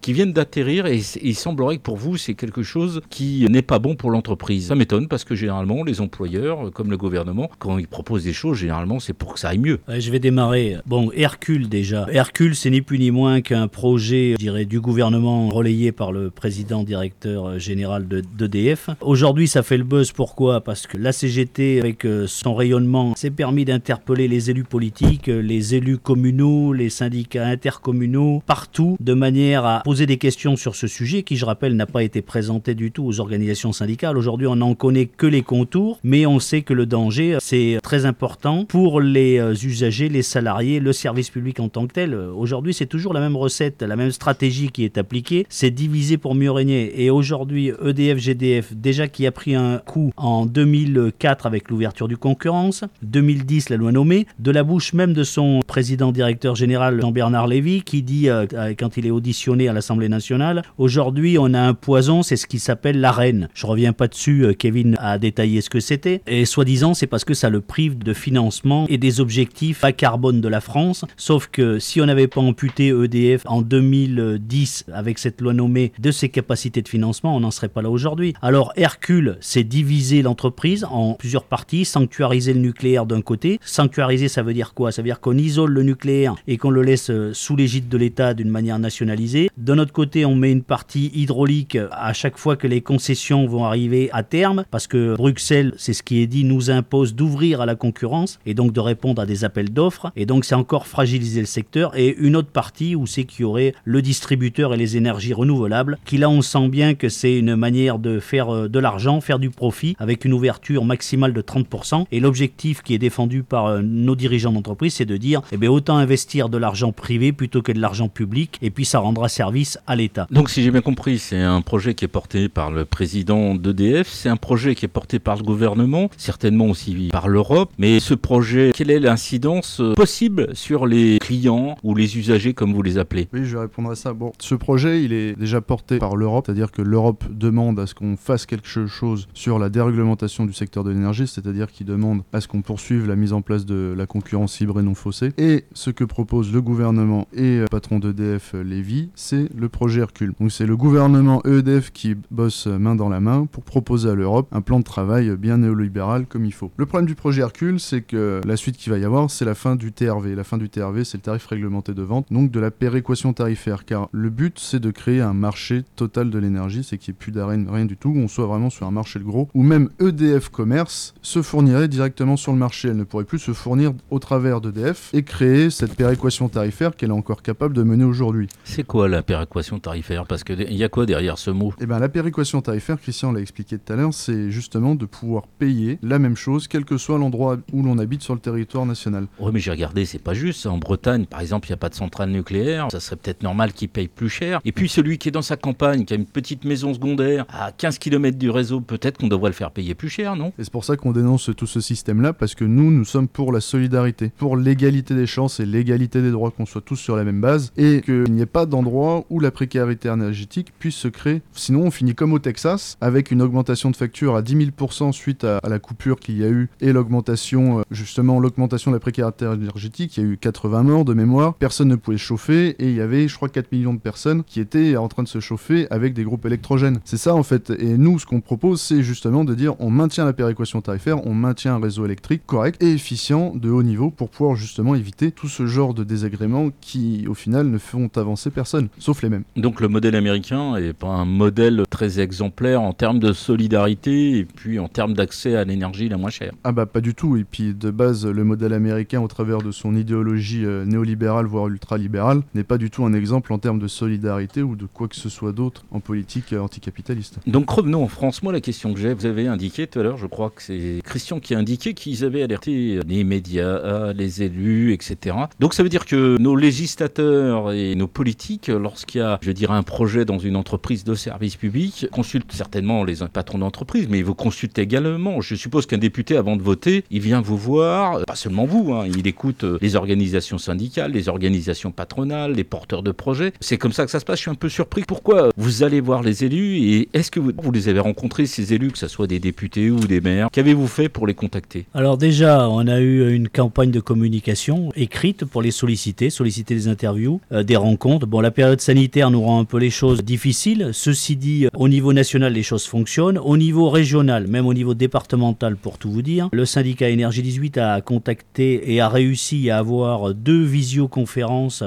qui viennent d'atterrir et, il semblerait que pour vous c'est quelque chose qui n'est pas bon pour l'entreprise. Ça m'étonne parce que généralement les employeurs euh, comme le gouvernement quand ils proposent des choses généralement c'est pour que ça aille mieux. Je vais démarrer. Bon, Hercule déjà. Hercule, c'est ni plus ni moins qu'un projet, je dirais, du gouvernement relayé par le président directeur général d'EDF. Aujourd'hui, ça fait le buzz. Pourquoi? Parce que la CGT, avec euh, son rayonnement, s'est permis d'interpeller les élus politiques, euh, les élus communaux, les syndicats intercommunaux, partout, de manière à poser des questions sur ce sujet qui, je rappelle, n'a pas été présenté du tout aux organisations syndicales. Aujourd'hui, on n'en connaît que les contours, mais on sait que le danger, c'est très important pour les euh, usagers, les salariés, le service public en tant que tel. Aujourd'hui, c'est toujours la même recette, la même stratégie qui est appliquée, c'est diviser pour mieux régner. Et aujourd'hui, EDF, GDF, déjà qui a pris un coup en 2004 avec l'ouverture du concurrence, 2010 la loi nommée, de la bouche même de son président directeur général Jean-Bernard Lévy qui dit euh, quand il est auditionné à l'Assemblée nationale, aujourd'hui on a un poison, c'est ce qui s'appelle l'arène. Je reviens pas dessus, euh, Kevin a détaillé ce que c'était. Et soi-disant c'est parce que ça le prive de financement et des objectifs à carbone de la France. Sauf que si on n'avait pas amputé EDF en 2010 avec cette loi nommée de ses capacités de financement, on n'en serait pas là aujourd'hui. Alors Hercule, c'est diviser l'entreprise en plusieurs parties, sanctuariser le nucléaire d'un côté. Sanctuariser, ça veut dire quoi? Ça veut dire qu'on isole le nucléaire et qu'on le laisse euh, sous l'égide de l'État d'une manière nationalisée. D'un autre côté, on met une partie hydraulique à chaque fois que les concessions vont arriver à terme, parce que Bruxelles, c'est ce qui est dit, nous impose d'ouvrir à la concurrence et donc de répondre à des appels d'offres. Et donc c'est encore fragiliser le secteur. Et une autre partie où c'est qu'il y aurait le distributeur et les énergies renouvelables, qui là on sent bien que c'est une manière de faire euh, de l'argent, faire du profit avec une ouverture maximale de 30%. Et l'objectif qui est défendu par euh, nos dirigeants d'entreprise, c'est de dire eh bien, autant investir de l'argent privé plutôt que de l'argent public, et puis ça rendra service à l'État. Donc si j'ai bien compris, c'est un projet qui est porté par le président d'EDF, c'est un projet qui est porté par le gouvernement, certainement aussi par l'Europe, mais ce projet, quelle est l'incidence euh, possible sur les clients ou les usagers comme vous les appelez Oui, je vais répondre à ça. Bon, ce projet, il est déjà porté par l'Europe, c'est-à-dire que l'Europe demande à ce qu'on fasse quelque chose sur la déréglementation du secteur de l'énergie, c'est-à-dire qu'il demande à ce qu'on poursuive la mise en place de la concurrence libre et non faussée. Et ce que propose le gouvernement et le euh, patron d'EDF, euh, Lévy, c'est le projet Hercule. Donc c'est le gouvernement EDF qui bosse main dans la main pour proposer à l'Europe un plan de travail bien néolibéral comme il faut. Le problème du projet Hercule, c'est que la suite qu'il va y avoir, c'est la fin du TRV. La fin du TRV, c'est le tarif réglementé de vente, donc de la péréquation tarifaire. Car le but, c'est de créer un marché total de l'énergie, c'est qu'il n'y ait plus d'arène, rien du tout, on soit vraiment sur un marché de gros, où même EDF Commerce se fournirait directement sur le marché. Elle ne pourrait plus se fournir au travers d'EDF et créer cette péréquation tarifaire qu'elle est encore capable de mener aujourd'hui. C'est quoi la péréquation tarifaire? Parce qu'il y a quoi derrière ce mot? Eh bien, la péréquation tarifaire, Christian l'a expliqué tout à l'heure, c'est justement de pouvoir payer la même chose, quel que soit l'endroit où l'on habite sur le territoire national. Oui, mais j'ai regardé, c'est pas juste. En Bretagne, par exemple, il n'y a pas de centrale nucléaire. Ça serait peut-être normal qu'il paye plus cher. Et puis celui qui est dans sa campagne, qui a une petite maison secondaire à 15 km du réseau, peut-être qu'on devrait le faire payer plus cher, non? Et c'est pour ça qu'on dénonce tout ce système-là, parce que nous, nous sommes pour la solidarité, pour l'égalité des chances et l'égalité des droits, qu'on soit tous sur la même base, et qu'il n'y ait pas d'endroit où la précarité énergétique puisse se créer. Sinon, on finit comme au Texas, avec une augmentation de facture à 10 000% suite à, la coupure qu'il y a eu, et l'augmentation, euh, justement, l'augmentation de la précarité énergétique. Il y a eu 80 morts de mémoire, personne ne pouvait chauffer, et il y avait, je crois, 4 millions de personnes qui étaient en train de se chauffer avec des groupes électrogènes. C'est ça, en fait. Et nous, ce qu'on propose, c'est justement de dire on maintient la péréquation tarifaire, on maintient un réseau électrique correct et efficient de haut niveau pour pouvoir justement éviter tout ce genre de désagréments qui, au final, ne font avancer personne, sauf les mêmes. Donc le modèle américain est pas un modèle très exemplaire en termes de solidarité et puis en termes d'accès à l'énergie la moins chère. Ah bah pas du tout. Et puis de base, le modèle américain, au travers de son idéologie euh, néolibérale, voire ultralibérale, n'est pas du tout un exemple en termes de solidarité ou de quoi que ce soit d'autre en politique euh, anticapitaliste. Donc revenons en France. Moi, la question que j'ai, vous avez indiqué tout à l'heure, je crois que c'est Christian qui a indiqué qu'ils avaient alerté les médias, les élus, etc. Donc ça veut dire que nos législateurs et nos politiques, lorsqu'il y a, je dirais, un projet dans une entreprise de service public, consultent certainement les patrons d'entreprise, mais ils vous consultent également. Je suppose qu'un député, avant de voter, il vient vous voir, pas seulement vous, hein, il écoute les organisations syndicales, les organisations patronales, les porteurs de projets. C'est comme ça que ça se passe. Je suis un peu surpris. Pourquoi vous allez voir les élus et est-ce que vous, vous les avez rencontrés, ces élus, que ce soit des députés ou des maires? Qu'avez-vous fait pour les contacter? Alors déjà, on a eu une campagne de communication écrite pour les solliciter, solliciter des interviews, euh, des rencontres. Bon, la période sanitaire nous rend un peu les choses difficiles. Ceci dit, au niveau national, les choses fonctionnent. Au niveau régional, même au niveau départemental, pour tout vous dire, le syndicat Énergie 18 a contacté et a réussi à avoir deux visioconférences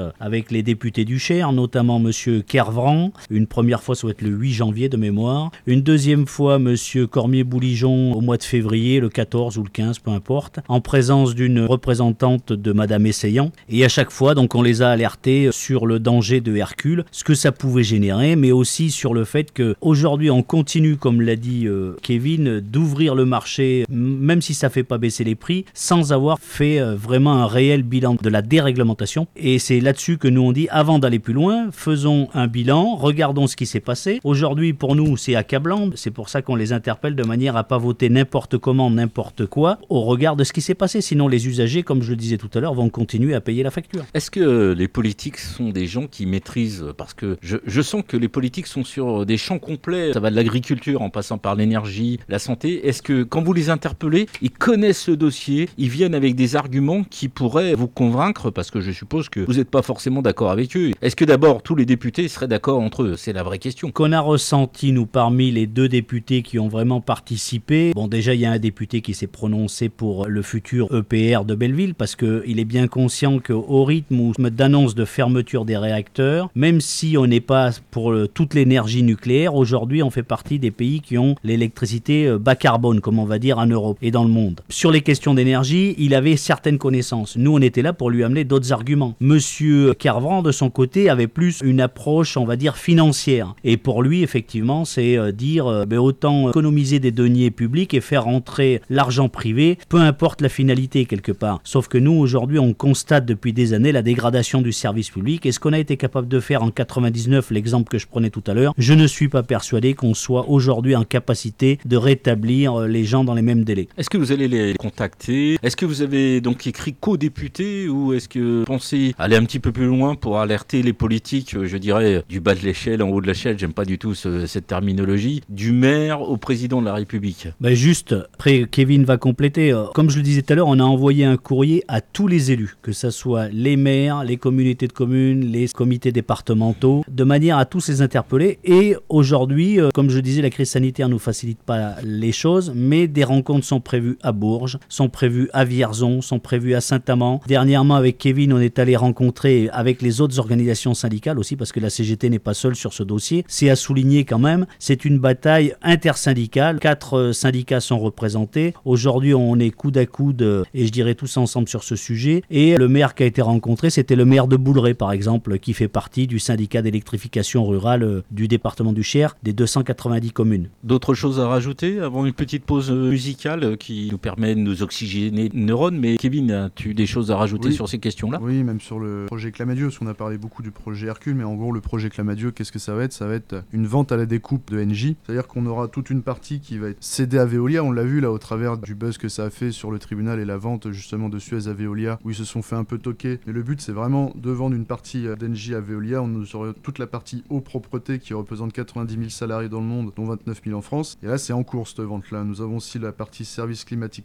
avec les députés du Cher, notamment M. Kervran. Une première fois, ça le 8 janvier de mémoire. Une deuxième fois, M. Cormier-Bouligeon au mois de février, le 14 ou le 15, peu importe, en présence d'une représentante de Mme Essayant. Et à chaque fois, donc, on les a alertés sur le danger de Hercule, ce que ça pouvait générer, mais aussi sur le fait qu'aujourd'hui, on continue, comme l'a dit euh, Kevin, d'ouvrir le marché, même si ça fait pas baisser les prix, sans avoir fait euh, vraiment un réel bilan de la déréglementation. Et c'est là-dessus que nous on dit, avant d'aller plus loin, faisons un bilan, regardons ce qui s'est passé. Aujourd'hui, pour nous, c'est accablant. C'est pour ça qu'on les interpelle de manière à pas voter n'importe comment, n'importe quoi, au regard de ce qui s'est passé. Sinon, les usagers, comme je le disais tout à l'heure, vont continuer à payer la facture. Est-ce que les politiques sont des gens qui maîtrisent? Parce que je, je sens que les politiques sont sur des champs complets. Ça va de l'agriculture en passant par l'énergie, la santé. Est-ce que quand vous les interpellez, ils connaissent ce dossier, ils viennent avec des arguments qui pourraient vous convaincre? Parce que je suppose que vous n'êtes pas forcément d'accord avec eux. Est-ce que d'abord tous les députés seraient d'accord entre eux? C'est la vraie question. Qu'on a ressenti, nous, parmi les deux députés qui ont vraiment participé, bon, déjà, il y a un député qui s'est prononcé pour le futur EPR de Belleville parce qu'il est bien conscient qu'au rythme d'annonce de fermeture des réacteurs, même si on n'est pas pour toute l'énergie nucléaire, aujourd'hui, on fait partie des pays qui ont l'électricité euh, bas carbone, comme on va dire, en Europe et dans le monde. Sur les questions d'énergie, il avait certaines connaissances. Nous, on était là pour lui amener d'autres arguments. Monsieur De son côté, avait plus une approche, on va dire, financière. Et pour lui, effectivement, c'est euh, dire euh, ben, autant économiser des deniers publics et faire entrer l'argent privé, peu importe la finalité quelque part. Sauf que nous, aujourd'hui, on constate depuis des années la dégradation du service public. Et ce qu'on a été capable de faire en 99, l'exemple que je prenais tout à l'heure, je ne suis pas persuadé qu'on soit aujourd'hui en capacité de rétablir euh, les gens dans les mêmes délais. Est-ce que vous allez les contacter? Est-ce que vous avez donc écrit co-député ou est-ce que vous pensez aller un petit peu plus loin? Pour alerter les politiques, euh, je dirais, du bas de l'échelle, en haut de l'échelle, j'aime pas du tout cette terminologie, du maire au président de la République ben Juste, après Kevin va compléter, euh, comme je le disais tout à l'heure, on a envoyé un courrier à tous les élus, que ce soit les maires, les communautés de communes, les comités départementaux, de manière à tous les interpeller. Et aujourd'hui, comme je disais, la crise sanitaire nous facilite pas les choses, mais des rencontres sont prévues à Bourges, sont prévues à Vierzon, sont prévues à Saint-Amand. Dernièrement, avec Kevin, on est allé rencontrer avec les autres organisations syndicales aussi, parce que la CGT n'est pas seule sur ce dossier. C'est à souligner quand même, c'est une bataille intersyndicale. Quatre euh, syndicats sont représentés. Aujourd'hui, on est coude à coude, et je dirais tous ensemble sur ce sujet. Et le maire qui a été rencontré, c'était le maire de Bouleret, par exemple, qui fait partie du syndicat d'électrification rurale euh, du département du Cher, des 290 communes. D'autres choses à rajouter avant une petite pause euh, musicale euh, qui nous permet de nous oxygéner les neurones? Mais Kevin, as-tu des choses à rajouter sur ces questions-là? Oui, même sur le projet Clamadieu, parce qu'on a parlé beaucoup du projet Hercule, mais en gros, le projet Clamadieu, qu'est-ce que ça va être? Ça va être une vente à la découpe de NJ, c'est-à-dire qu'on aura toute une partie qui va être cédée à Veolia. On l'a vu là au travers du buzz que ça a fait sur le tribunal et la vente justement de Suez à Veolia, où ils se sont fait un peu toquer. Mais le but, c'est vraiment de vendre une partie euh, d'NJ à Veolia. On aura toute la partie eau propreté qui représente 90 000 salariés dans le monde, dont 29 000 en France. Et là, c'est en cours cette vente-là. Nous avons aussi la partie service climatique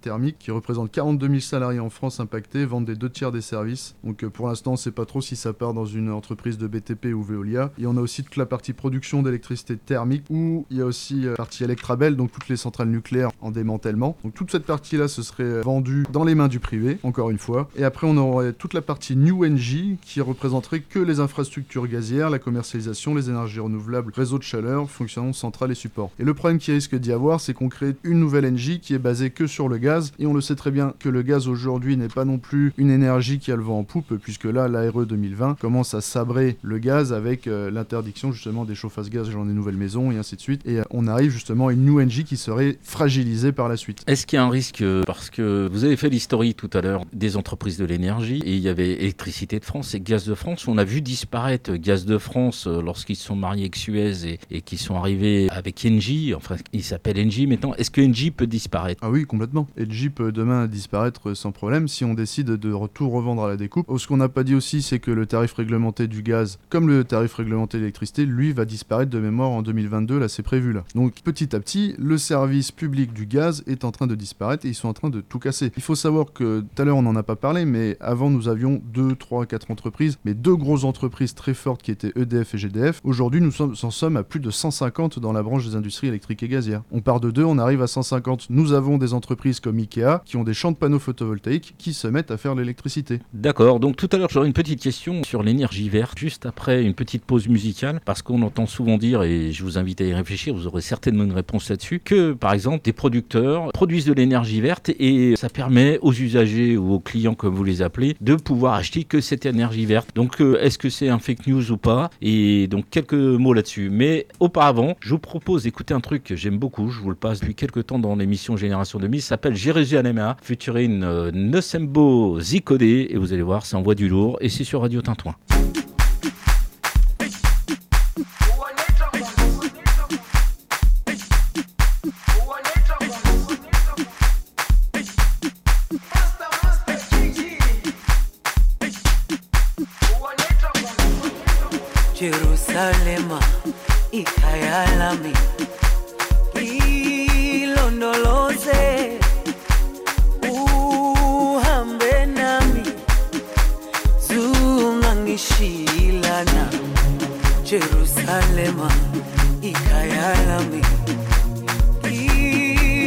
thermique qui représente 42 000 salariés en France impactés, vendent des deux tiers des services. Donc euh, pour l'instant, sait pas trop si ça part dans une entreprise de BTP ou Veolia. Et on a aussi toute la partie production d'électricité thermique où il y a aussi la euh, partie Electrabel, donc toutes les centrales nucléaires en démantèlement. Donc toute cette partie-là, ce serait euh, vendu dans les mains du privé, encore une fois. Et après, on aurait toute la partie New Energy qui représenterait que les infrastructures gazières, la commercialisation, les énergies renouvelables, réseau de chaleur, fonctionnement central et support. Et le problème qui risque d'y avoir, c'est qu'on crée une nouvelle NG qui est basée que sur le gaz. Et on le sait très bien que le gaz aujourd'hui n'est pas non plus une énergie qui a le vent en poupe, puisque là, l'ARE 2020 commence à sabrer le gaz avec euh, l'interdiction justement des chauffages gaz dans des nouvelles maisons et ainsi de suite. Et euh, on arrive justement à une new NG qui serait fragilisée par la suite. Est-ce qu'il y a un risque, euh, parce que vous avez fait l'historique tout à l'heure des entreprises de l'énergie, et il y avait Électricité de France et Gaz de France. On a vu disparaître Gaz de France lorsqu'ils se sont mariés avec Suez et, et qui sont arrivés avec Engie, enfin il s'appelle Engie maintenant, est-ce que Engie peut disparaître? Ah oui, complètement. Engie peut demain disparaître sans problème si on décide de tout revendre à la découpe. Ce qu'on n'a pas dit aussi, c'est que le tarif réglementé du gaz, comme le tarif réglementé de l'électricité, lui va disparaître de mémoire en 2022, là c'est prévu là. Donc petit à petit, le service public du gaz est en train de disparaître et ils sont en train de tout casser. Il faut savoir que tout à l'heure on n'en a pas parlé, mais avant nous avions 2, 3, 4 entreprises, mais deux grosses entreprises très fortes qui étaient EDF et GDF. Aujourd'hui nous en sommes à plus de 150 dans la branche des industries électriques et gazières. On part de 2, on arrive à 150. Nous avons des entreprises comme Ikea qui ont des champs de panneaux photovoltaïques qui se mettent à faire l'électricité. D'accord, donc tout à l'heure j'aurais une petite question sur l'énergie verte, juste après une petite pause musicale, parce qu'on entend souvent dire, et je vous invite à y réfléchir, vous aurez certainement une réponse là-dessus, que par exemple des producteurs produisent de l'énergie verte et ça permet aux usagers ou aux clients, comme vous les appelez, de pouvoir acheter que cette énergie verte. Donc euh, est-ce que c'est un fake news ou pas? Et donc quelques mots là-dessus. Mais auparavant, je vous propose d'écouter un truc que j'aime beaucoup, je vous le passe depuis quelques temps dans l'émission Génération 2000, ça s'appelle Jérusalem featuring euh, Nosembo Zicodé, et vous allez voir, ça envoie du lourd, c'est sur Radio Tintouin. Jerusalema ikhaya lami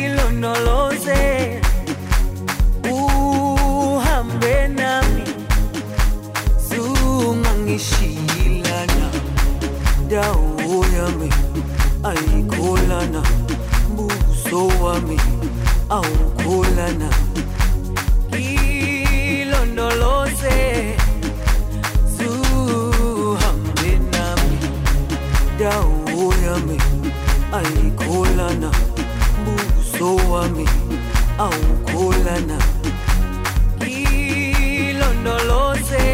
ilondoloze uhambe nami. Zungangishilana. Dawo yami ayikholana. Buso wami. Awukholana ayikholana buso wami awukholana. Ilondoloze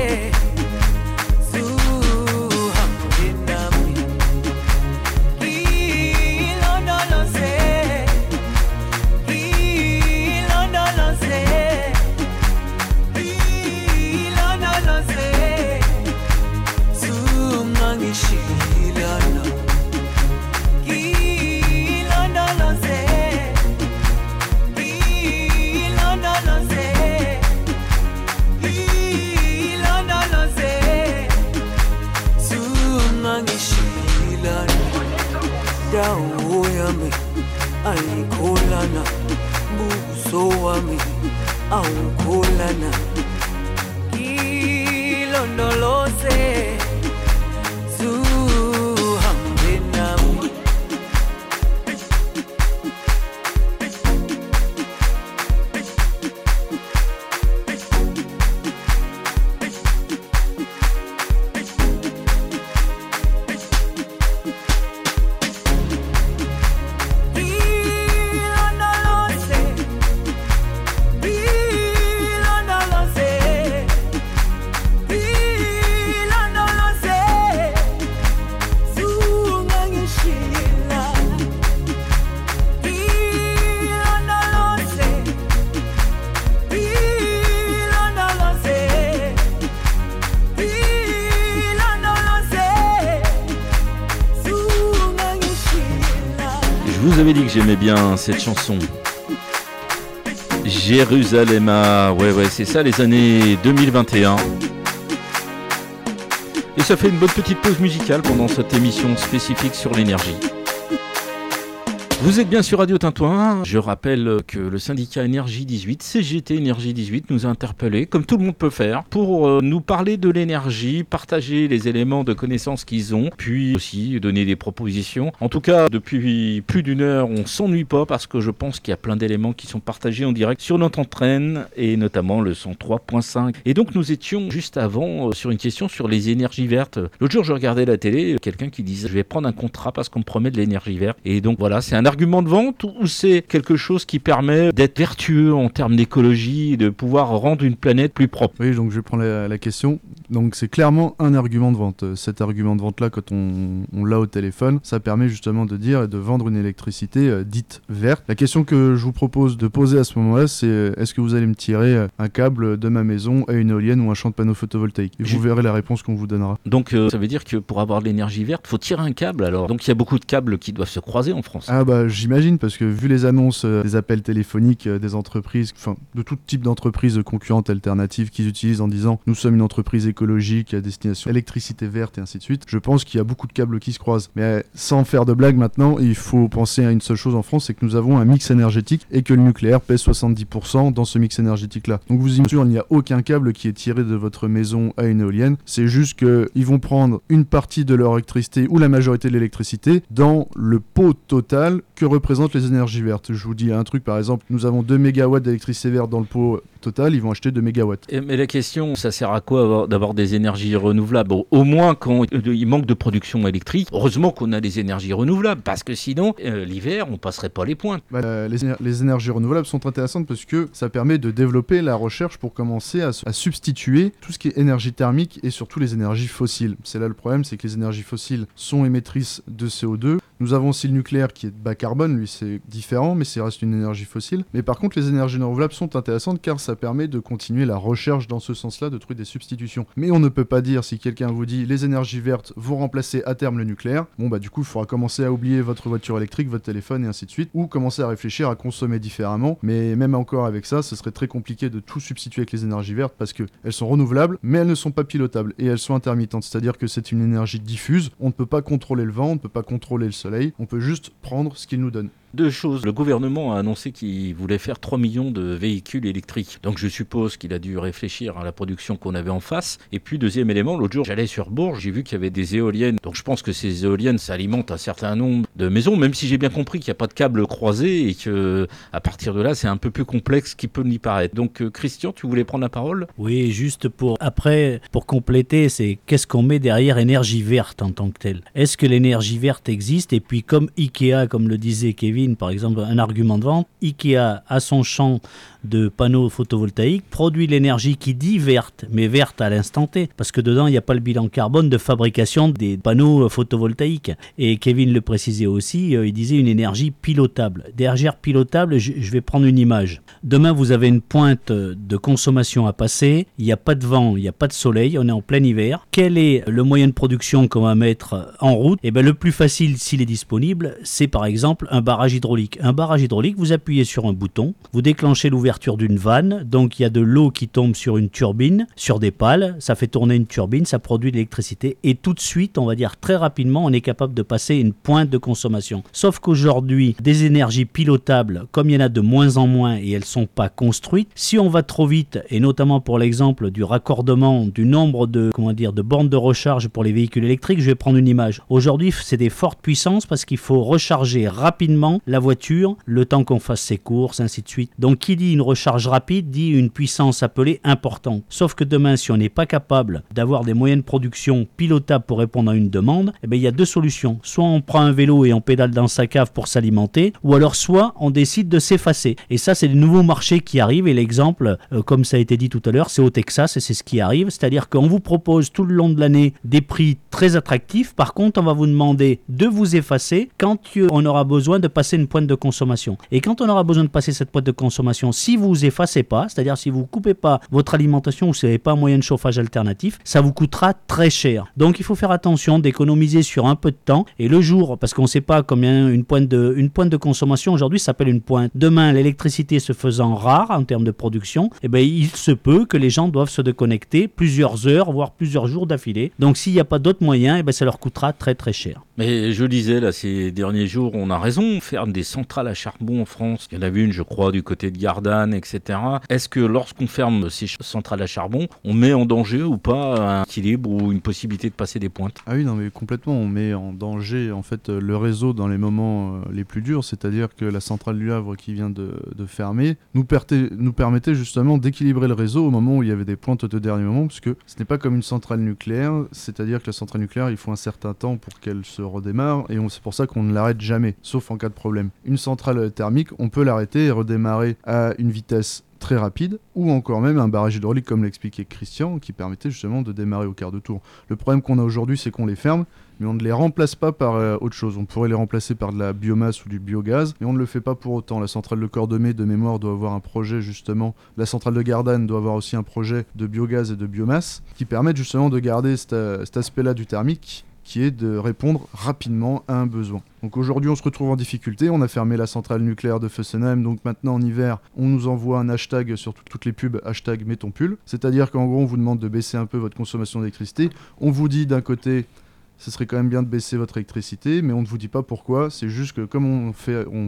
sana buso wami j'aimais bien cette chanson. Jérusalem, ouais ouais, c'est ça les années 2021. Et ça fait une bonne petite pause musicale pendant cette émission spécifique sur l'énergie. Vous êtes bien sur Radio Tintouin. Je rappelle que le syndicat Énergie 18, CGT Énergie 18, nous a interpellés, comme tout le monde peut faire, pour euh, nous parler de l'énergie, partager les éléments de connaissances qu'ils ont, puis aussi donner des propositions. En tout cas, depuis plus d'une heure, on s'ennuie pas parce que je pense qu'il y a plein d'éléments qui sont partagés en direct sur notre entraîne et notamment le 103.5. Et donc nous étions juste avant euh, sur une question sur les énergies vertes. L'autre jour, je regardais la télé, quelqu'un qui disait je vais prendre un contrat parce qu'on me promet de l'énergie verte. Et donc voilà, c'est un argument de vente ou c'est quelque chose qui permet d'être vertueux en termes d'écologie de pouvoir rendre une planète plus propre? Oui, donc je prendre la, la question. Donc c'est clairement un argument de vente. Euh, Cet argument de vente-là, quand on, on l'a au téléphone, ça permet justement de dire et de vendre une électricité euh, dite verte. La question que je vous propose de poser à ce moment-là, c'est euh, est-ce que vous allez me tirer un câble de ma maison à une éolienne ou un champ de panneaux photovoltaïques? Et vous verrez la réponse qu'on vous donnera. Donc euh, ça veut dire que pour avoir de l'énergie verte, faut tirer un câble alors. Donc il y a beaucoup de câbles qui doivent se croiser en France. Ah bah j'imagine parce que vu les annonces euh, des appels téléphoniques des entreprises, enfin de tout type d'entreprises concurrentes alternatives qu'ils utilisent en disant nous sommes une entreprise écologique, à destination électricité verte et ainsi de suite. Je pense qu'il y a beaucoup de câbles qui se croisent. Mais euh, sans faire de blague maintenant, il faut penser à une seule chose en France, c'est que nous avons un mix énergétique et que le nucléaire pèse 70% dans ce mix énergétique-là. Donc vous imaginez, il n'y a aucun câble qui est tiré de votre maison à une éolienne. C'est juste qu'ils vont prendre une partie de leur électricité ou la majorité de l'électricité dans le pot total que représentent les énergies vertes. Je vous dis un truc, par exemple, nous avons 2 MW d'électricité verte dans le pot total, ils vont acheter 2 MW. Et- Mais la question, ça sert à quoi avoir- d'avoir des énergies renouvelables? Bon, Au moins quand euh, il manque de production électrique, heureusement qu'on a des énergies renouvelables, parce que sinon, euh, l'hiver, on passerait pas les pointes. Bah, euh, les, éner- les énergies renouvelables sont intéressantes parce que ça permet de développer la recherche pour commencer à substituer tout ce qui est énergie thermique et surtout les énergies fossiles. C'est là le problème, c'est que les énergies fossiles sont émettrices de CO2. Nous avons aussi le nucléaire qui est bas carbone, lui c'est différent, mais ça reste une énergie fossile. Mais par contre, les énergies renouvelables sont intéressantes car ça permet de continuer la recherche dans ce sens-là, de trouver des substitutions. Mais on ne peut pas dire si quelqu'un vous dit les énergies vertes vont remplacer à terme le nucléaire, bon bah du coup il faudra commencer à oublier votre voiture électrique, votre téléphone et ainsi de suite, ou commencer à réfléchir à consommer différemment. Mais même encore avec ça, ce serait très compliqué de tout substituer avec les énergies vertes parce que elles sont renouvelables, mais elles ne sont pas pilotables et elles sont intermittentes. C'est-à-dire que c'est une énergie diffuse. On ne peut pas contrôler le vent, on ne peut pas contrôler le soleil. On peut juste prendre ce qu'il nous donne. Deux choses. Le gouvernement a annoncé qu'il voulait faire 3 millions de véhicules électriques. Donc je suppose qu'il a dû réfléchir à la production qu'on avait en face. Et puis deuxième élément, l'autre jour j'allais sur Bourges, j'ai vu qu'il y avait des éoliennes. Donc je pense que ces éoliennes, ça un certain nombre de maisons, même si j'ai bien compris qu'il n'y a pas de câbles croisés et que à partir de là c'est un peu plus complexe qu'il peut n'y paraître. Donc euh, Christian, tu voulais prendre la parole? Oui, juste pour après, pour compléter, c'est qu'est-ce qu'on met derrière énergie verte en tant que telle? Est-ce que l'énergie verte existe? Et puis comme Ikea, comme le disait Kevin, par exemple, un argument de vente, Ikea a son champ de panneaux photovoltaïques, produit l'énergie qui dit verte, mais verte à l'instant T, parce que dedans il n'y a pas le bilan carbone de fabrication des panneaux photovoltaïques. Et Kevin le précisait aussi, euh, il disait une énergie pilotable. Derrière pilotable, je, vais prendre une image. Demain vous avez une pointe de consommation à passer, il n'y a pas de vent, il n'y a pas de soleil, on est en plein hiver. Quel est le moyen de production qu'on va mettre en route? Eh bien le plus facile s'il est disponible, c'est par exemple un barrage hydraulique. Un barrage hydraulique, vous appuyez sur un bouton, vous déclenchez l'ouverture d'une vanne, donc il y a de l'eau qui tombe sur une turbine, sur des pales, ça fait tourner une turbine, ça produit de l'électricité et tout de suite, on va dire très rapidement, on est capable de passer une pointe de consommation. Sauf qu'aujourd'hui, des énergies pilotables, comme il y en a de moins en moins et elles sont pas construites, si on va trop vite et notamment pour l'exemple du raccordement du nombre de comment dire de bornes de recharge pour les véhicules électriques, je vais prendre une image. Aujourd'hui, c'est des fortes puissances parce qu'il faut recharger rapidement la voiture le temps qu'on fasse ses courses, ainsi de suite. Donc qui dit une recharge rapide dit une puissance appelée importante. Sauf que demain, si on n'est pas capable d'avoir des moyens de production pilotables pour répondre à une demande, eh bien, il y a deux solutions. Soit on prend un vélo et on pédale dans sa cave pour s'alimenter, ou alors soit on décide de s'effacer. Et ça, c'est des nouveaux marchés qui arrivent. Et l'exemple, euh, comme ça a été dit tout à l'heure, c'est au Texas et c'est ce qui arrive. C'est-à-dire qu'on vous propose tout le long de l'année des prix très attractifs. Par contre, on va vous demander de vous effacer quand on aura besoin de passer une pointe de consommation. Et quand on aura besoin de passer cette pointe de consommation, si vous effacez pas, c'est-à-dire si vous coupez pas votre alimentation ou si vous n'avez pas un moyen de chauffage alternatif, ça vous coûtera très cher. Donc il faut faire attention d'économiser sur un peu de temps et le jour, parce qu'on ne sait pas combien une pointe de, une pointe de consommation aujourd'hui s'appelle une pointe. Demain, l'électricité se faisant rare en termes de production, eh ben, il se peut que les gens doivent se déconnecter plusieurs heures, voire plusieurs jours d'affilée. Donc s'il n'y a pas d'autres moyens, eh ben, ça leur coûtera très très cher. Mais je disais là ces derniers jours, on a raison, faire des centrales à charbon en France. Il y en avait une, je crois, du côté de Gardanne, etc. Est-ce que lorsqu'on ferme ces centrales à charbon, on met en danger ou pas un équilibre ou une possibilité de passer des pointes? Ah oui, non, mais complètement. On met en danger en fait euh, le réseau dans les moments euh, les plus durs. C'est-à-dire que la centrale du Havre qui vient de, de fermer nous, nous permettait justement d'équilibrer le réseau au moment où il y avait des pointes de dernier moment, parce que ce n'est pas comme une centrale nucléaire. C'est-à-dire que la centrale nucléaire, il faut un certain temps pour qu'elle se redémarre, et c'est pour ça qu'on ne l'arrête jamais, sauf en cas de problème. Une centrale thermique, on peut l'arrêter et redémarrer à une vitesse très rapide, ou encore même un barrage hydraulique comme l'expliquait Christian, qui permettait justement de démarrer au quart de tour. Le problème qu'on a aujourd'hui, c'est qu'on les ferme, mais on ne les remplace pas par euh, autre chose. On pourrait les remplacer par de la biomasse ou du biogaz, mais on ne le fait pas pour autant. La centrale de Cordemais, de mémoire, doit avoir un projet justement. La centrale de Gardanne doit avoir aussi un projet de biogaz et de biomasse qui permettent justement de garder cet, euh, cet aspect-là du thermique qui est de répondre rapidement à un besoin. Donc aujourd'hui, on se retrouve en difficulté. On a fermé la centrale nucléaire de Fessenheim. Donc maintenant, en hiver, on nous envoie un hashtag sur tout- toutes les pubs, hashtag mets ton pull. C'est-à-dire qu'en gros, on vous demande de baisser un peu votre consommation d'électricité. On vous dit d'un côté, ce serait quand même bien de baisser votre électricité, mais on ne vous dit pas pourquoi. C'est juste que comme on,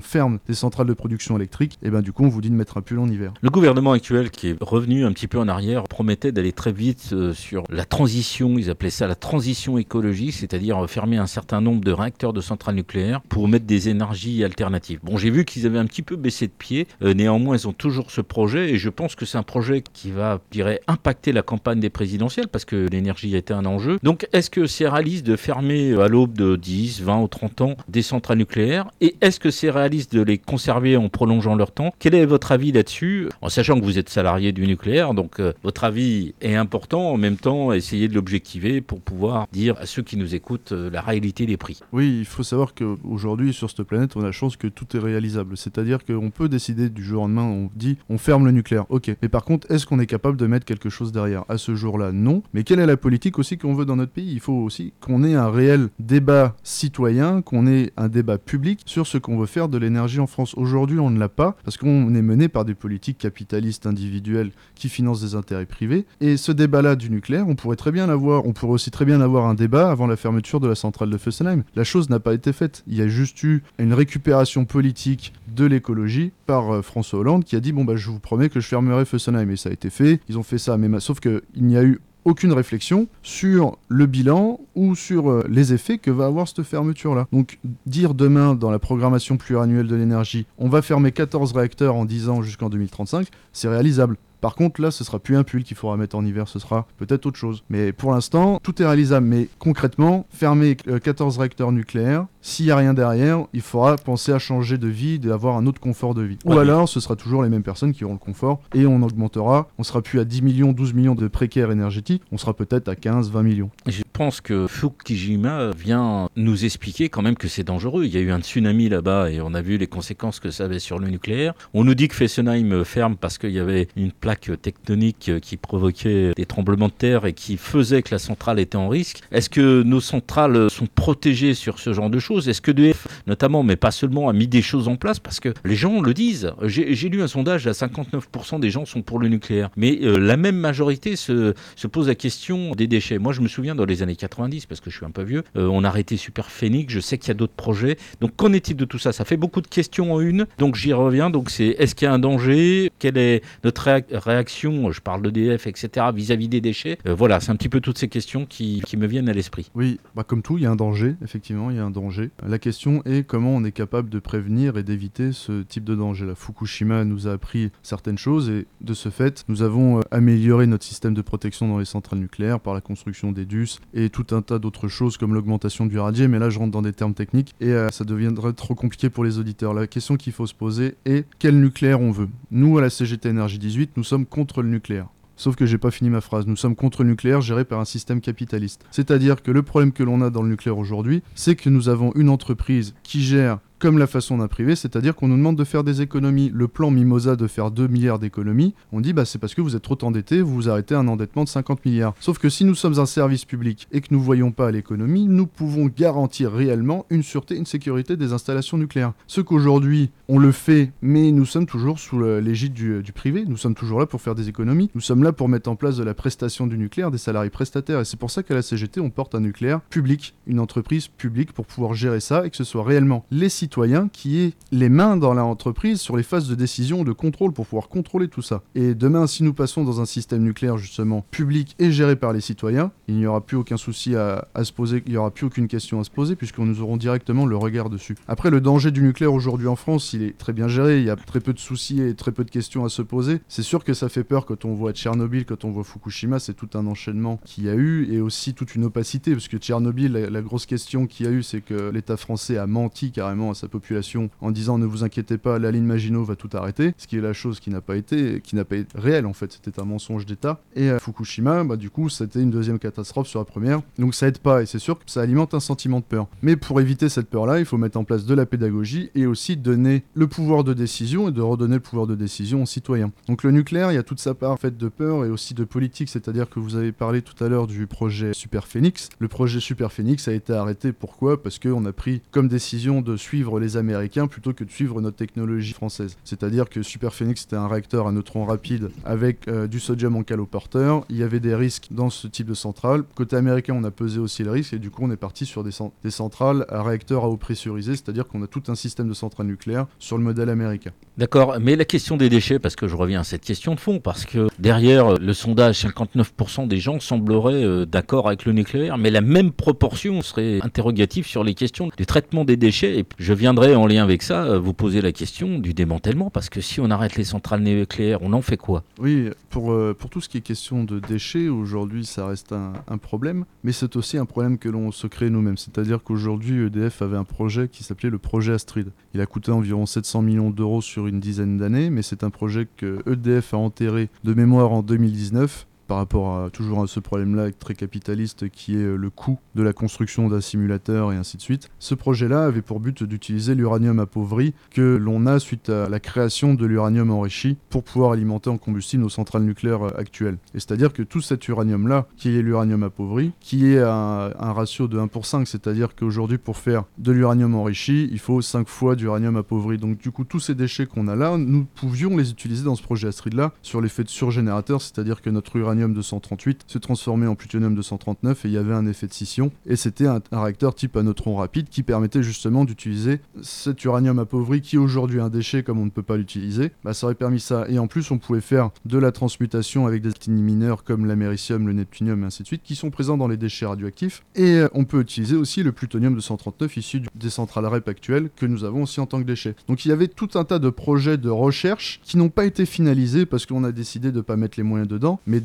ferme des centrales de production électrique, et ben du coup, on vous dit de mettre un pull en hiver. Le gouvernement actuel, qui est revenu un petit peu en arrière, promettait d'aller très vite euh, sur la transition, ils appelaient ça la transition écologique, c'est-à-dire euh, fermer un certain nombre de réacteurs de centrales nucléaires pour mettre des énergies alternatives. Bon, j'ai vu qu'ils avaient un petit peu baissé de pied, euh, néanmoins, ils ont toujours ce projet, et je pense que c'est un projet qui va, je dirais, impacter la campagne des présidentielles, parce que l'énergie été un enjeu. Donc, est-ce que c'est réaliste de fermer à l'aube de 10, 20 ou 30 ans des centrales nucléaires, et est-ce que c'est réaliste de les conserver en prolongeant leur temps? Quel est votre avis là-dessus? En sachant que vous êtes salarié du nucléaire, donc euh, votre avis est important. En même temps, essayez de l'objectiver pour pouvoir dire à ceux qui nous écoutent euh, la réalité des prix. Oui, il faut savoir qu'aujourd'hui, sur cette planète, on a la chance que tout est réalisable. C'est-à-dire qu'on peut décider du jour au lendemain, on dit on ferme le nucléaire. Ok. Mais par contre, est-ce qu'on est capable de mettre quelque chose derrière? À ce jour-là, non. Mais quelle est la politique aussi qu'on veut dans notre pays? Il faut aussi qu'on un réel débat citoyen, qu'on ait un débat public sur ce qu'on veut faire de l'énergie en France. Aujourd'hui, on ne l'a pas parce qu'on est mené par des politiques capitalistes individuelles qui financent des intérêts privés. Et ce débat-là du nucléaire, on pourrait très bien l'avoir. On pourrait aussi très bien avoir un débat avant la fermeture de la centrale de Fessenheim. La chose n'a pas été faite. Il y a juste eu une récupération politique de l'écologie par euh, François Hollande qui a dit bon bah je vous promets que je fermerai Fessenheim et ça a été fait. Ils ont fait ça, mais ma- sauf que il n'y a eu aucune réflexion sur le bilan ou sur euh, les effets que va avoir cette fermeture-là. Donc dire demain dans la programmation pluriannuelle de l'énergie, on va fermer 14 réacteurs en 10 ans jusqu'en 2035, c'est réalisable. Par contre, là, ce sera plus un pull qu'il faudra mettre en hiver, ce sera peut-être autre chose. Mais pour l'instant, tout est réalisable. Mais concrètement, fermer euh, 14 réacteurs nucléaires, s'il n'y a rien derrière, il faudra penser à changer de vie, d'avoir un autre confort de vie. Ou Ouais, alors, ce sera toujours les mêmes personnes qui auront le confort et on augmentera. On sera plus à 10 millions, 12 millions de précaires énergétiques, on sera peut-être à 15, 20 millions. Je pense que Fukushima vient nous expliquer quand même que c'est dangereux. Il y a eu un tsunami là-bas et on a vu les conséquences que ça avait sur le nucléaire. On nous dit que Fessenheim ferme parce qu'il y avait une plaque tectonique qui provoquait des tremblements de terre et qui faisait que la centrale était en risque. Est-ce que nos centrales sont protégées sur ce genre de choses? Est-ce que DF, notamment, mais pas seulement, a mis des choses en place? Parce que les gens le disent. J'ai lu un sondage, à 59% des gens sont pour le nucléaire. Mais euh, la même majorité se, se pose la question des déchets. Moi, je me souviens dans les années 90, parce que je suis un peu vieux, euh, on a arrêté Super Phoenix, je sais qu'il y a d'autres projets. Donc, qu'en est-il de tout ça? Ça fait beaucoup de questions en une, donc j'y reviens. Donc, c'est est-ce qu'il y a un danger? Quelle est notre réaction Je parle d'EDF, etc., vis-à-vis des déchets. Euh, voilà, c'est un petit peu toutes ces questions qui, me viennent à l'esprit. Oui, bah comme tout, il y a un danger, effectivement, il y a un danger. La question est comment on est capable de prévenir et d'éviter ce type de danger. La Fukushima nous a appris certaines choses et de ce fait, nous avons euh, amélioré notre système de protection dans les centrales nucléaires par la construction des DUS et tout un tas d'autres choses comme l'augmentation du radier, mais là je rentre dans des termes techniques et euh, ça deviendrait trop compliqué pour les auditeurs. La question qu'il faut se poser est quel nucléaire on veut? Nous, à la CGT Énergie 18, nous sommes contre le nucléaire. Sauf que j'ai pas fini ma phrase. Nous sommes contre le nucléaire géré par un système capitaliste. C'est-à-dire que le problème que l'on a dans le nucléaire aujourd'hui, c'est que nous avons une entreprise qui gère comme la façon d'un privé, c'est-à-dire qu'on nous demande de faire des économies. Le plan Mimosa de faire 2 milliards d'économies, on dit bah c'est parce que vous êtes trop endetté, vous vous arrêtez un endettement de 50 milliards. Sauf que si nous sommes un service public et que nous voyons pas à l'économie, nous pouvons garantir réellement une sûreté, une sécurité des installations nucléaires. Ce qu'aujourd'hui on le fait, mais nous sommes toujours sous l'égide du, du privé, nous sommes toujours là pour faire des économies, nous sommes là pour mettre en place de la prestation du nucléaire, des salariés prestataires, et c'est pour ça qu'à la CGT on porte un nucléaire public, une entreprise publique pour pouvoir gérer ça et que ce soit réellement les citoyens qui aient les mains dans l'entreprise sur les phases de décision, de contrôle pour pouvoir contrôler tout ça. Et demain, si nous passons dans un système nucléaire justement public et géré par les citoyens, il n'y aura plus aucun souci à, se poser, il n'y aura plus aucune question à se poser puisqu'on nous aurons directement le regard dessus. Après, le danger du nucléaire aujourd'hui en France, il est très bien géré, il y a très peu de soucis et très peu de questions à se poser. C'est sûr que ça fait peur quand on voit Tchernobyl, quand on voit Fukushima, c'est tout un enchaînement qu'il y a eu et aussi toute une opacité parce que Tchernobyl, la, la grosse question qu'il y a eu, c'est que l'État français a menti carrément à sa sa population en disant ne vous inquiétez pas, la ligne Maginot va tout arrêter, ce qui est la chose qui n'a pas été, qui n'a pas été réelle en fait, c'était un mensonge d'État. Et à Fukushima, bah, du coup, c'était une deuxième catastrophe sur la première, donc ça aide pas et c'est sûr que ça alimente un sentiment de peur. Mais pour éviter cette peur-là, il faut mettre en place de la pédagogie et aussi donner le pouvoir de décision et de redonner le pouvoir de décision aux citoyens. Donc le nucléaire, il y a toute sa part en fait de peur et aussi de politique, c'est-à-dire que vous avez parlé tout à l'heure du projet Super Phoenix. Le projet Super Phoenix a été arrêté pourquoi? Parce qu'on a pris comme décision de suivre les Américains plutôt que de suivre notre technologie française. C'est-à-dire que Super Phoenix c'était un réacteur à neutrons rapides avec euh, du sodium en caloporteur. Il y avait des risques dans ce type de centrale. Côté américain, on a pesé aussi le risque et du coup on est parti sur des, cent- des centrales à réacteurs à eau pressurisée, c'est-à-dire qu'on a tout un système de centrales nucléaires sur le modèle américain. D'accord, mais la question des déchets, parce que je reviens à cette question de fond, parce que derrière euh, le sondage, 59% des gens sembleraient euh, d'accord avec le nucléaire, mais la même proportion serait interrogative sur les questions du traitement des déchets. Et je viendrai en lien avec ça euh, vous poser la question du démantèlement, parce que si on arrête les centrales nucléaires, on en fait quoi? Oui, pour, euh, pour tout ce qui est question de déchets, aujourd'hui ça reste un problème, mais c'est aussi un problème que l'on se crée nous-mêmes. C'est-à-dire qu'aujourd'hui EDF avait un projet qui s'appelait le projet Astrid. Il a coûté environ 700 millions d'euros sur une dizaine d'années, mais c'est un projet que EDF a enterré de mémoire en 2019 par rapport à toujours à ce problème-là très capitaliste qui est euh, le coût de la construction d'un simulateur et ainsi de suite. Ce projet-là avait pour but d'utiliser l'uranium appauvri que l'on a suite à la création de l'uranium enrichi pour pouvoir alimenter en combustible nos centrales nucléaires euh, actuelles. Et c'est-à-dire que tout cet uranium-là, qui est l'uranium appauvri, qui est un, un ratio de 1 pour 5, c'est-à-dire qu'aujourd'hui pour faire de l'uranium enrichi, il faut 5 fois d'uranium appauvri. Donc du coup tous ces déchets qu'on a là, nous pouvions les utiliser dans ce projet Astrid-là sur l'effet de surgénérateur, c'est-à-dire que notre uranium 238 se transformait en plutonium 239 et il y avait un effet de scission. Et c'était un, réacteur type à neutrons rapides qui permettait justement d'utiliser cet uranium appauvri qui est aujourd'hui un déchet comme on ne peut pas l'utiliser. Bah, ça aurait permis ça. Et en plus, on pouvait faire de la transmutation avec des mineurs comme l'américium, le neptunium et ainsi de suite qui sont présents dans les déchets radioactifs. Et euh, on peut utiliser aussi le plutonium 239 issu des centrales REP actuelles que nous avons aussi en tant que déchets. Donc il y avait tout un tas de projets de recherche qui n'ont pas été finalisés parce qu'on a décidé de ne pas mettre les moyens dedans. Mais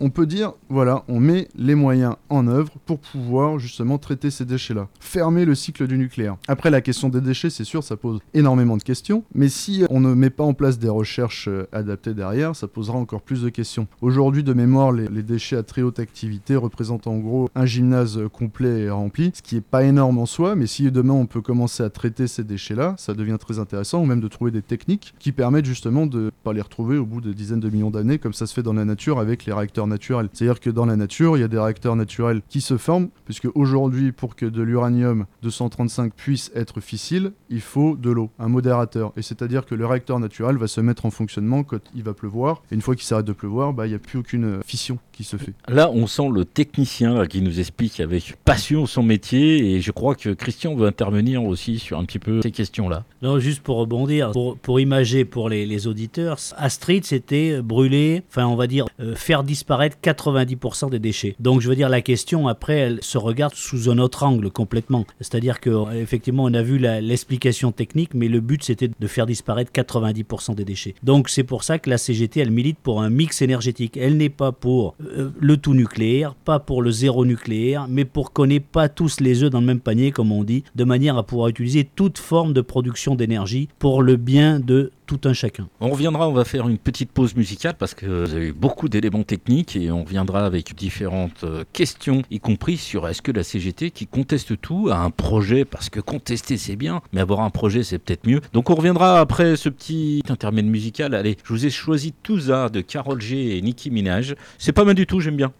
on peut dire, voilà, on met les moyens en œuvre pour pouvoir justement traiter ces déchets-là. Fermer le cycle du nucléaire. Après, la question des déchets, c'est sûr, ça pose énormément de questions. Mais si on ne met pas en place des recherches euh, adaptées derrière, ça posera encore plus de questions. Aujourd'hui, de mémoire, les, les déchets à très haute activité représentent en gros un gymnase euh, complet et rempli, ce qui est pas énorme en soi, mais si demain on peut commencer à traiter ces déchets-là, ça devient très intéressant, ou même de trouver des techniques qui permettent justement de pas les retrouver au bout de dizaines de millions d'années, comme ça se fait dans la nature avec les réacteurs naturels. C'est-à-dire que dans la nature, il y a des réacteurs naturels qui se forment, puisque aujourd'hui, pour que de l'uranium 235 puisse être fissile, il faut de l'eau, un modérateur. Et c'est-à-dire que le réacteur naturel va se mettre en fonctionnement quand il va pleuvoir, et une fois qu'il s'arrête de pleuvoir, bah, il n'y a plus aucune euh, fission qui se fait. Là, on sent le technicien là, qui nous explique avec passion son métier, et je crois que Christian veut intervenir aussi sur un petit peu ces questions-là. Non, juste pour rebondir, pour, pour imager pour les, les auditeurs, Astrid, c'était brûler, enfin on va dire euh, faire disparaître 90% des déchets. Donc je veux dire, la question après, elle se regarde sous un autre angle complètement. C'est-à-dire que euh, effectivement, on a vu l'explication technique, mais le but c'était de faire disparaître 90% des déchets. Donc c'est pour ça que la CGT, elle milite pour un mix énergétique. Elle n'est pas pour euh, le tout nucléaire, pas pour le zéro nucléaire, mais pour qu'on n'ait pas tous les œufs dans le même panier, comme on dit, de manière à pouvoir utiliser toute forme de production d'énergie pour le bien de tout un chacun. On reviendra, on va faire une petite pause musicale parce que vous avez eu beaucoup d'éléments techniques et on reviendra avec différentes euh, questions, y compris sur est-ce que la CGT qui conteste tout a un projet? Parce que contester c'est bien, mais avoir un projet c'est peut-être mieux. Donc on reviendra après ce petit intermède musical. Allez, je vous ai choisi Touza de Carol G et Nicki Minaj. C'est pas mal du tout, j'aime bien.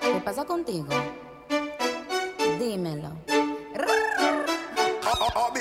¿Qué pasa contigo? Dímelo.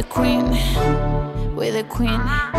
the Queen, we're the Queen.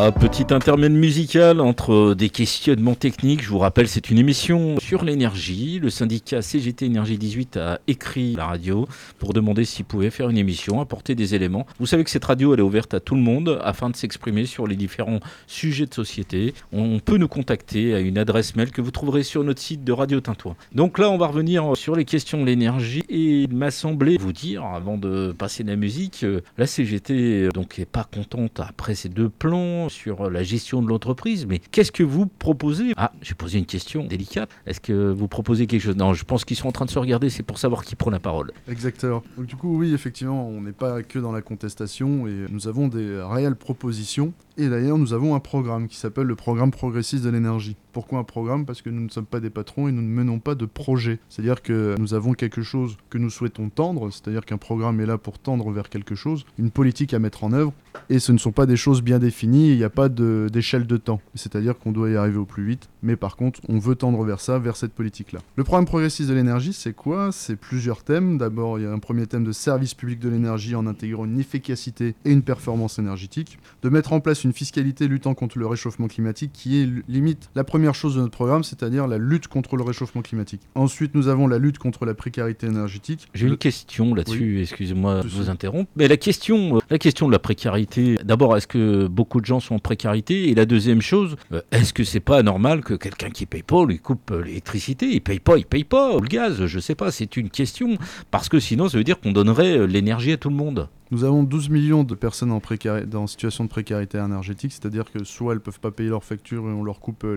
Ah, petit intermède musical entre des questionnements techniques. Je vous rappelle, c'est une émission sur l'énergie. Le syndicat CGT Énergie 18 a écrit la radio pour demander s'il pouvait faire une émission, apporter des éléments. Vous savez que cette radio, elle est ouverte à tout le monde afin de s'exprimer sur les différents sujets de société. On peut nous contacter à une adresse mail que vous trouverez sur notre site de Radio Tintouin. Donc là, on va revenir sur les questions de l'énergie et il m'a semblé vous dire, avant de passer de la musique, euh, la CGT euh, donc est pas contente après ces deux plans sur la gestion de l'entreprise. Mais qu'est-ce que vous proposez? Ah, j'ai posé une question délicate. Est-ce que vous proposez quelque chose? Non, je pense qu'ils sont en train de se regarder. C'est pour savoir qui prend la parole. Exactement. Donc du coup, oui, effectivement, on n'est pas que dans la contestation et nous avons des réelles propositions. Et d'ailleurs, nous avons un programme qui s'appelle le programme progressiste de l'énergie. Pourquoi un programme? Parce que nous ne sommes pas des patrons et nous ne menons pas de projet. C'est-à-dire que nous avons quelque chose que nous souhaitons tendre, c'est-à-dire qu'un programme est là pour tendre vers quelque chose, une politique à mettre en œuvre, et ce ne sont pas des choses bien définies, il n'y a pas d'échelle de, temps. C'est-à-dire qu'on doit y arriver au plus vite, mais par contre, on veut tendre vers ça, vers cette politique-là. Le programme progressiste de l'énergie, c'est quoi? C'est plusieurs thèmes. D'abord, il y a un premier thème de service public de l'énergie en intégrant une efficacité et une performance énergétique, de mettre en place une fiscalité luttant contre le réchauffement climatique qui est limite la première chose de notre programme, c'est-à-dire la lutte contre le réchauffement climatique. Ensuite, nous avons la lutte contre la précarité énergétique. J'ai Le- une question là-dessus, excusez-moi de vous interrompre. Mais la question, euh, la question de la précarité, d'abord, est-ce que beaucoup de gens sont en précarité? Et la deuxième chose, euh, est-ce que c'est pas normal que quelqu'un qui paye pas, lui coupe l'électricité? Il paye pas, il paye pas, ou le gaz, je sais pas, c'est une question. Parce que sinon, ça veut dire qu'on donnerait euh, l'énergie à tout le monde. Nous avons 12 millions de personnes en, situation de précarité énergétique, c'est-à-dire que soit elles peuvent pas payer leurs factures et on leur coupe euh,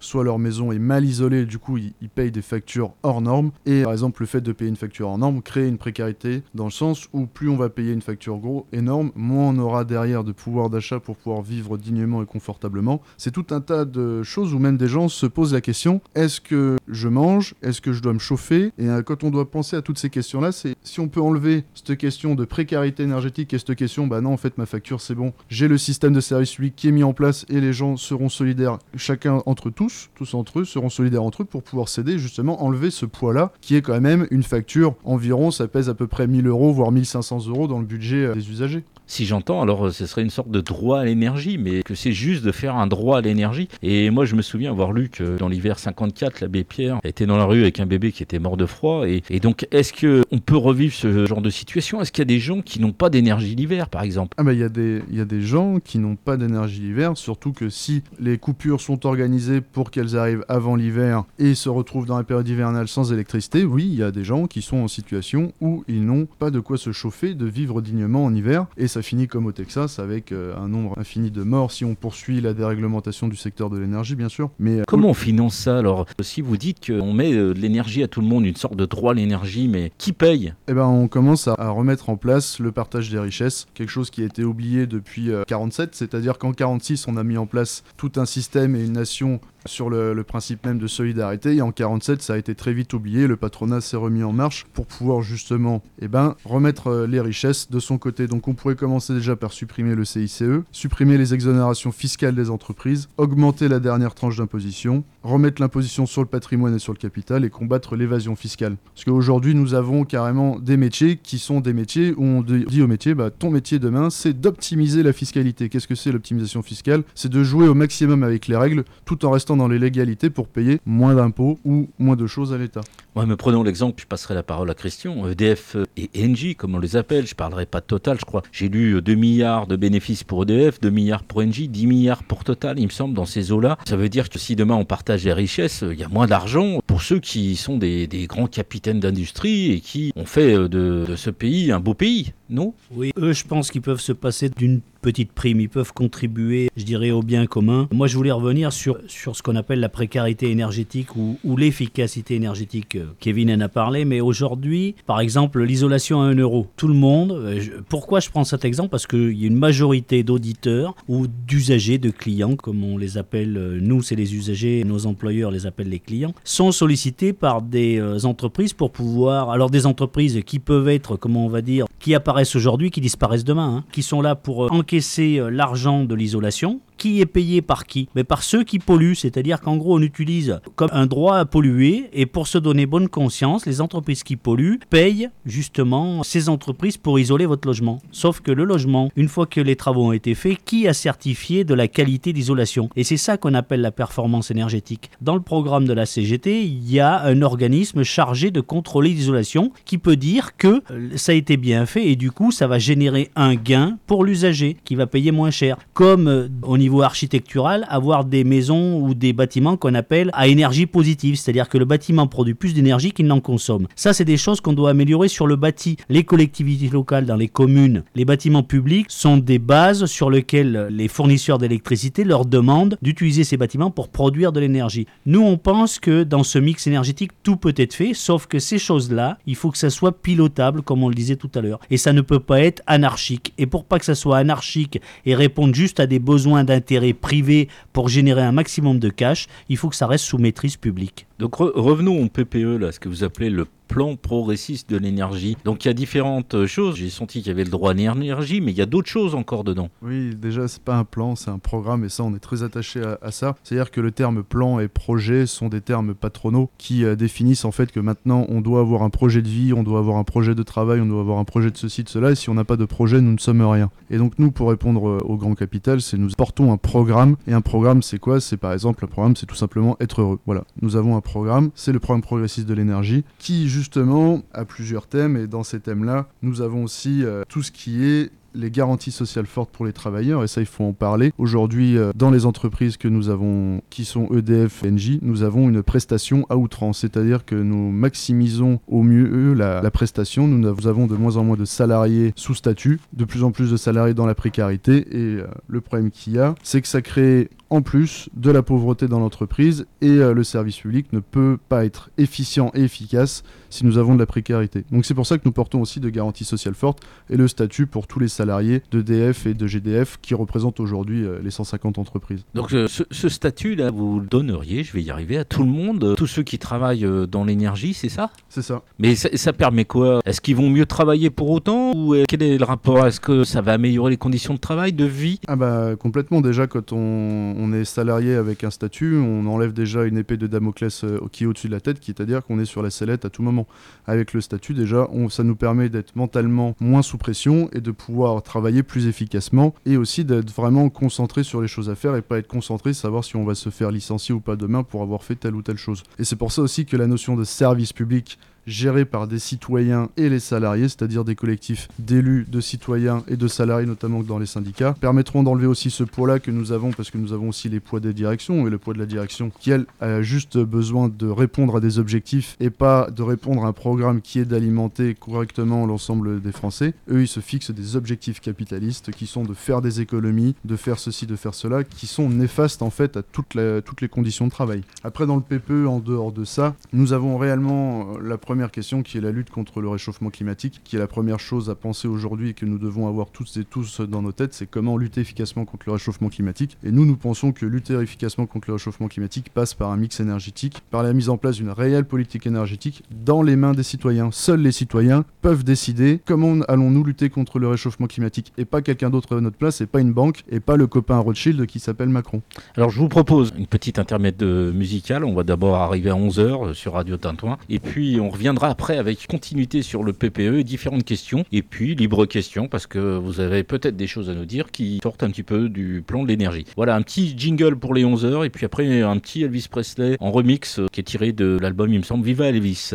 soit leur maison est mal isolée, du coup ils, ils payent des factures hors normes. Et par exemple, le fait de payer une facture hors norme crée une précarité dans le sens où plus on va payer une facture gros énorme, moins on aura derrière de pouvoir d'achat pour pouvoir vivre dignement et confortablement. C'est tout un tas de choses où même des gens se posent la question est-ce que je mange? Est-ce que je dois me chauffer? Et euh, quand on doit penser à toutes ces questions-là, c'est si on peut enlever cette question de précarité énergétique et cette question, bah non, en fait, ma facture, c'est bon. J'ai le système de service public qui est mis en place et les gens seront solidaires, chacun entre tous, tous entre eux, seront solidaires entre eux pour pouvoir s'aider, justement, enlever ce poids-là qui est quand même une facture environ, ça pèse à peu près 1000 euros, voire 1500 euros dans le budget euh, des usagers. Si j'entends, alors euh, ce serait une sorte de droit à l'énergie, mais que c'est juste de faire un droit à l'énergie. Et moi, je me souviens avoir lu que dans l'hiver 54, l'abbé Pierre était dans la rue avec un bébé qui était mort de froid. Et, donc, est-ce que on peut revivre ce genre de situation? Est-ce qu'il y a des gens qui n'ont pas d'énergie l'hiver, par exemple? Ah bah il y, a des- y a des gens qui n'ont pas d'énergie l'hiver, surtout que si les coupures sont organisées pour qu'elles arrivent avant l'hiver et se retrouvent dans la période hivernale sans électricité, oui, il y a des gens qui sont en situation où ils n'ont pas de quoi se chauffer, de vivre dignement en hiver, finit comme au Texas avec euh, un nombre infini de morts si on poursuit la déréglementation du secteur de l'énergie, bien sûr. Mais euh, Comment on finance ça alors? Si vous dites qu'on met euh, de l'énergie à tout le monde, une sorte de droit à l'énergie, mais qui paye? Eh ben, on commence à, à remettre en place le partage des richesses, quelque chose qui a été oublié depuis euh, 47, c'est-à-dire qu'en 46, on a mis en place tout un système et une nation sur le, principe même de solidarité, et en 47, ça a été très vite oublié, le patronat s'est remis en marche pour pouvoir justement eh ben, remettre euh, les richesses de son côté. Donc on pourrait commencer déjà par supprimer le CICE, supprimer les exonérations fiscales des entreprises, augmenter la dernière tranche d'imposition, remettre l'imposition sur le patrimoine et sur le capital et combattre l'évasion fiscale. Parce qu'aujourd'hui, nous avons carrément des métiers qui sont des métiers où on dit au métier, bah, ton métier demain, c'est d'optimiser la fiscalité. Qu'est-ce que c'est l'optimisation fiscale? C'est de jouer au maximum avec les règles tout en restant dans les légalités pour payer moins d'impôts ou moins de choses à l'État. Ouais, mais prenons l'exemple, je passerai la parole à Christian. EDF et Engie, comme on les appelle, je parlerai pas de Total, je crois. J'ai lu euh, 2 milliards de bénéfices pour EDF, 2 milliards pour Engie, 10 milliards pour Total, il me semble, dans ces eaux-là. Ça veut dire que si demain on partage les richesses, il y a moins d'argent. Pour ceux qui sont des, des grands capitaines d'industrie et qui ont fait euh, de ce pays un beau pays, non Oui, eux, je pense qu'ils peuvent se passer d'une petite prime. Ils peuvent contribuer, je dirais, au bien commun. Moi, je voulais revenir sur, sur ce qu'on appelle la précarité énergétique ou, l'efficacité énergétique. Euh, Kevin en a parlé, mais aujourd'hui, par exemple, l'isolation à 1 euro. Tout le monde. euh, pourquoi je prends cet exemple? Parce qu'il y a une majorité d'auditeurs ou d'usagers, de clients, comme on les appelle, euh, nous, c'est les usagers, nos employeurs les appellent les clients, sont sollicités par des entreprises pour pouvoir. Alors, des entreprises qui peuvent être, comment on va dire, qui apparaissent aujourd'hui, qui disparaissent demain, hein, qui sont là pour euh, encaisser euh, l'argent de l'isolation. Qui est payé par qui Mais par ceux qui polluent, c'est-à-dire qu'en gros on utilise comme un droit à polluer et pour se donner bonne conscience, les entreprises qui polluent payent justement ces entreprises pour isoler votre logement. Sauf que le logement, une fois que les travaux ont été faits, qui a certifié de la qualité d'isolation? Et c'est ça qu'on appelle la performance énergétique. Dans le programme de la CGT, il y a un organisme chargé de contrôler l'isolation qui peut dire que euh, ça a été bien fait et du coup ça va générer un gain pour l'usager qui va payer moins cher. Comme euh, au niveau architectural, avoir des maisons ou des bâtiments qu'on appelle à énergie positive, c'est-à-dire que le bâtiment produit plus d'énergie qu'il n'en consomme. Ça, c'est des choses qu'on doit améliorer sur le bâti. Les collectivités locales dans les communes, les bâtiments publics sont des bases sur lesquelles les fournisseurs d'électricité leur demandent d'utiliser ces bâtiments pour produire de l'énergie. Nous, on pense que dans ce mix énergétique, tout peut être fait, sauf que ces choses-là, il faut que ça soit pilotable, comme on le disait tout à l'heure. Et ça ne peut pas être anarchique. Et pour pas que ça soit anarchique et répondre juste à des besoins d'intérêt privé pour générer un maximum de cash, il faut que ça reste sous maîtrise publique. Donc re- revenons au PPE, là, ce que vous appelez le plan progressiste de l'énergie. Donc il y a différentes euh, choses. J'ai senti qu'il y avait le droit à l'énergie, mais il y a d'autres choses encore dedans. Oui, déjà, c'est pas un plan, c'est un programme, et ça, on est très attaché à, ça. C'est-à-dire que le terme plan et projet sont des termes patronaux qui euh, définissent en fait que maintenant, on doit avoir un projet de vie, on doit avoir un projet de travail, on doit avoir un projet de ceci, de cela, et si on n'a pas de projet, nous ne sommes rien. Et donc, nous, pour répondre euh, au grand capital, c'est nous portons un programme, et un programme, c'est quoi? C'est par exemple, un programme, c'est tout simplement être heureux. Voilà, nous avons un programme, c'est le programme progressiste de l'énergie, qui justement a plusieurs thèmes, et dans ces thèmes-là, nous avons aussi euh, tout ce qui est les garanties sociales fortes pour les travailleurs, et ça il faut en parler. Aujourd'hui, euh, dans les entreprises que nous avons, qui sont EDF Engie, nous avons une prestation à outrance, c'est-à-dire que nous maximisons au mieux la, la prestation. Nous av- avons de moins en moins de salariés sous statut, de plus en plus de salariés dans la précarité, et euh, le problème qu'il y a, c'est que ça crée en plus de la pauvreté dans l'entreprise, et euh, le service public ne peut pas être efficient et efficace si nous avons de la précarité. Donc c'est pour ça que nous portons aussi de garanties sociales fortes et le statut pour tous les salariés d'EDF et de GDF qui représentent aujourd'hui euh, les 150 entreprises. Donc euh, ce, ce statut-là, vous le donneriez, je vais y arriver, à tout le monde, tous ceux qui travaillent dans l'énergie, c'est ça? C'est ça. Mais ça, ça permet quoi? Est-ce qu'ils vont mieux travailler pour autant Ou quel est le rapport? Est-ce que ça va améliorer les conditions de travail, de vie? Ah bah complètement déjà quand on, on est salarié avec un statut, on enlève déjà une épée de Damoclès euh, qui est au-dessus de la tête, qui c'est-à-dire qu'on est sur la sellette à tout moment. Avec le statut, déjà, ça nous permet d'être mentalement moins sous pression et de pouvoir travailler plus efficacement et aussi d'être vraiment concentré sur les choses à faire et pas être concentré, savoir si on va se faire licencier ou pas demain pour avoir fait telle ou telle chose. Et c'est pour ça aussi que la notion de service public géré par des citoyens et les salariés, c'est-à-dire des collectifs d'élus, de citoyens et de salariés, notamment dans les syndicats, permettront d'enlever aussi ce poids-là que nous avons, parce que nous avons aussi les poids des directions et le poids de la direction, qui elle a juste besoin de répondre à des objectifs et pas de répondre à un programme qui est d'alimenter correctement l'ensemble des Français. Eux, ils se fixent des objectifs capitalistes qui sont de faire des économies, de faire ceci, de faire cela, qui sont néfastes en fait à toutes les conditions de travail. Après, dans le PPE, en dehors de ça, nous avons réellement euh, la première première question qui est la lutte contre le réchauffement climatique, qui est la première chose à penser aujourd'hui et que nous devons avoir toutes et tous dans nos têtes, c'est comment lutter efficacement contre le réchauffement climatique. Et nous, nous pensons que lutter efficacement contre le réchauffement climatique passe par un mix énergétique, par la mise en place d'une réelle politique énergétique dans les mains des citoyens. Seuls les citoyens peuvent décider comment allons-nous lutter contre le réchauffement climatique et pas quelqu'un d'autre à notre place et pas une banque et pas le copain Rothschild qui s'appelle Macron. Alors je vous propose une petite intermède musicale. On va d'abord arriver à 11h sur Radio Tintouin et puis on revient après avec continuité sur le PPE et différentes questions. Et puis libre question parce que vous avez peut-être des choses à nous dire qui sortent un petit peu du plan de l'énergie. Voilà, un petit jingle pour les 11 heures et puis après un petit Elvis Presley en remix euh, qui est tiré de l'album, il me semble, Viva Elvis.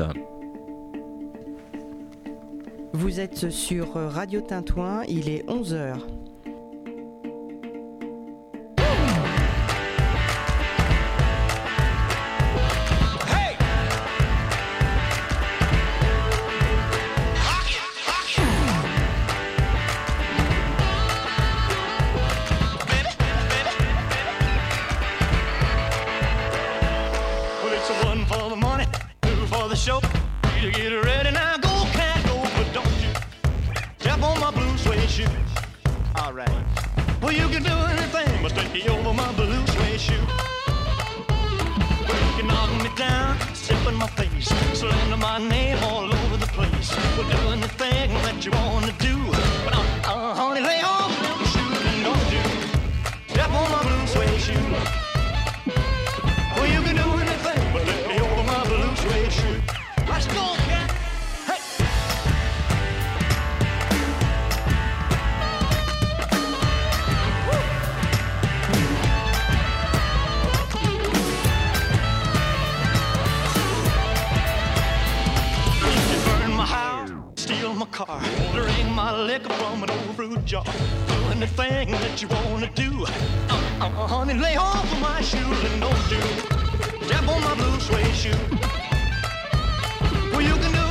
Vous êtes sur Radio Tintouin, il est Well, you can do anything but take me over my blue suede shoe. Well, you can knock me down, sip in my face, slander my name all over the place. Well, do anything that you want to do. car. Drink my liquor from an old fruit jar. Doing the thing that you wanna do. Uh, uh, honey, lay off of my shoes and don't do. Tap on my blue suede shoe. Well, you can do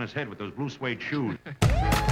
his head with those blue suede shoes.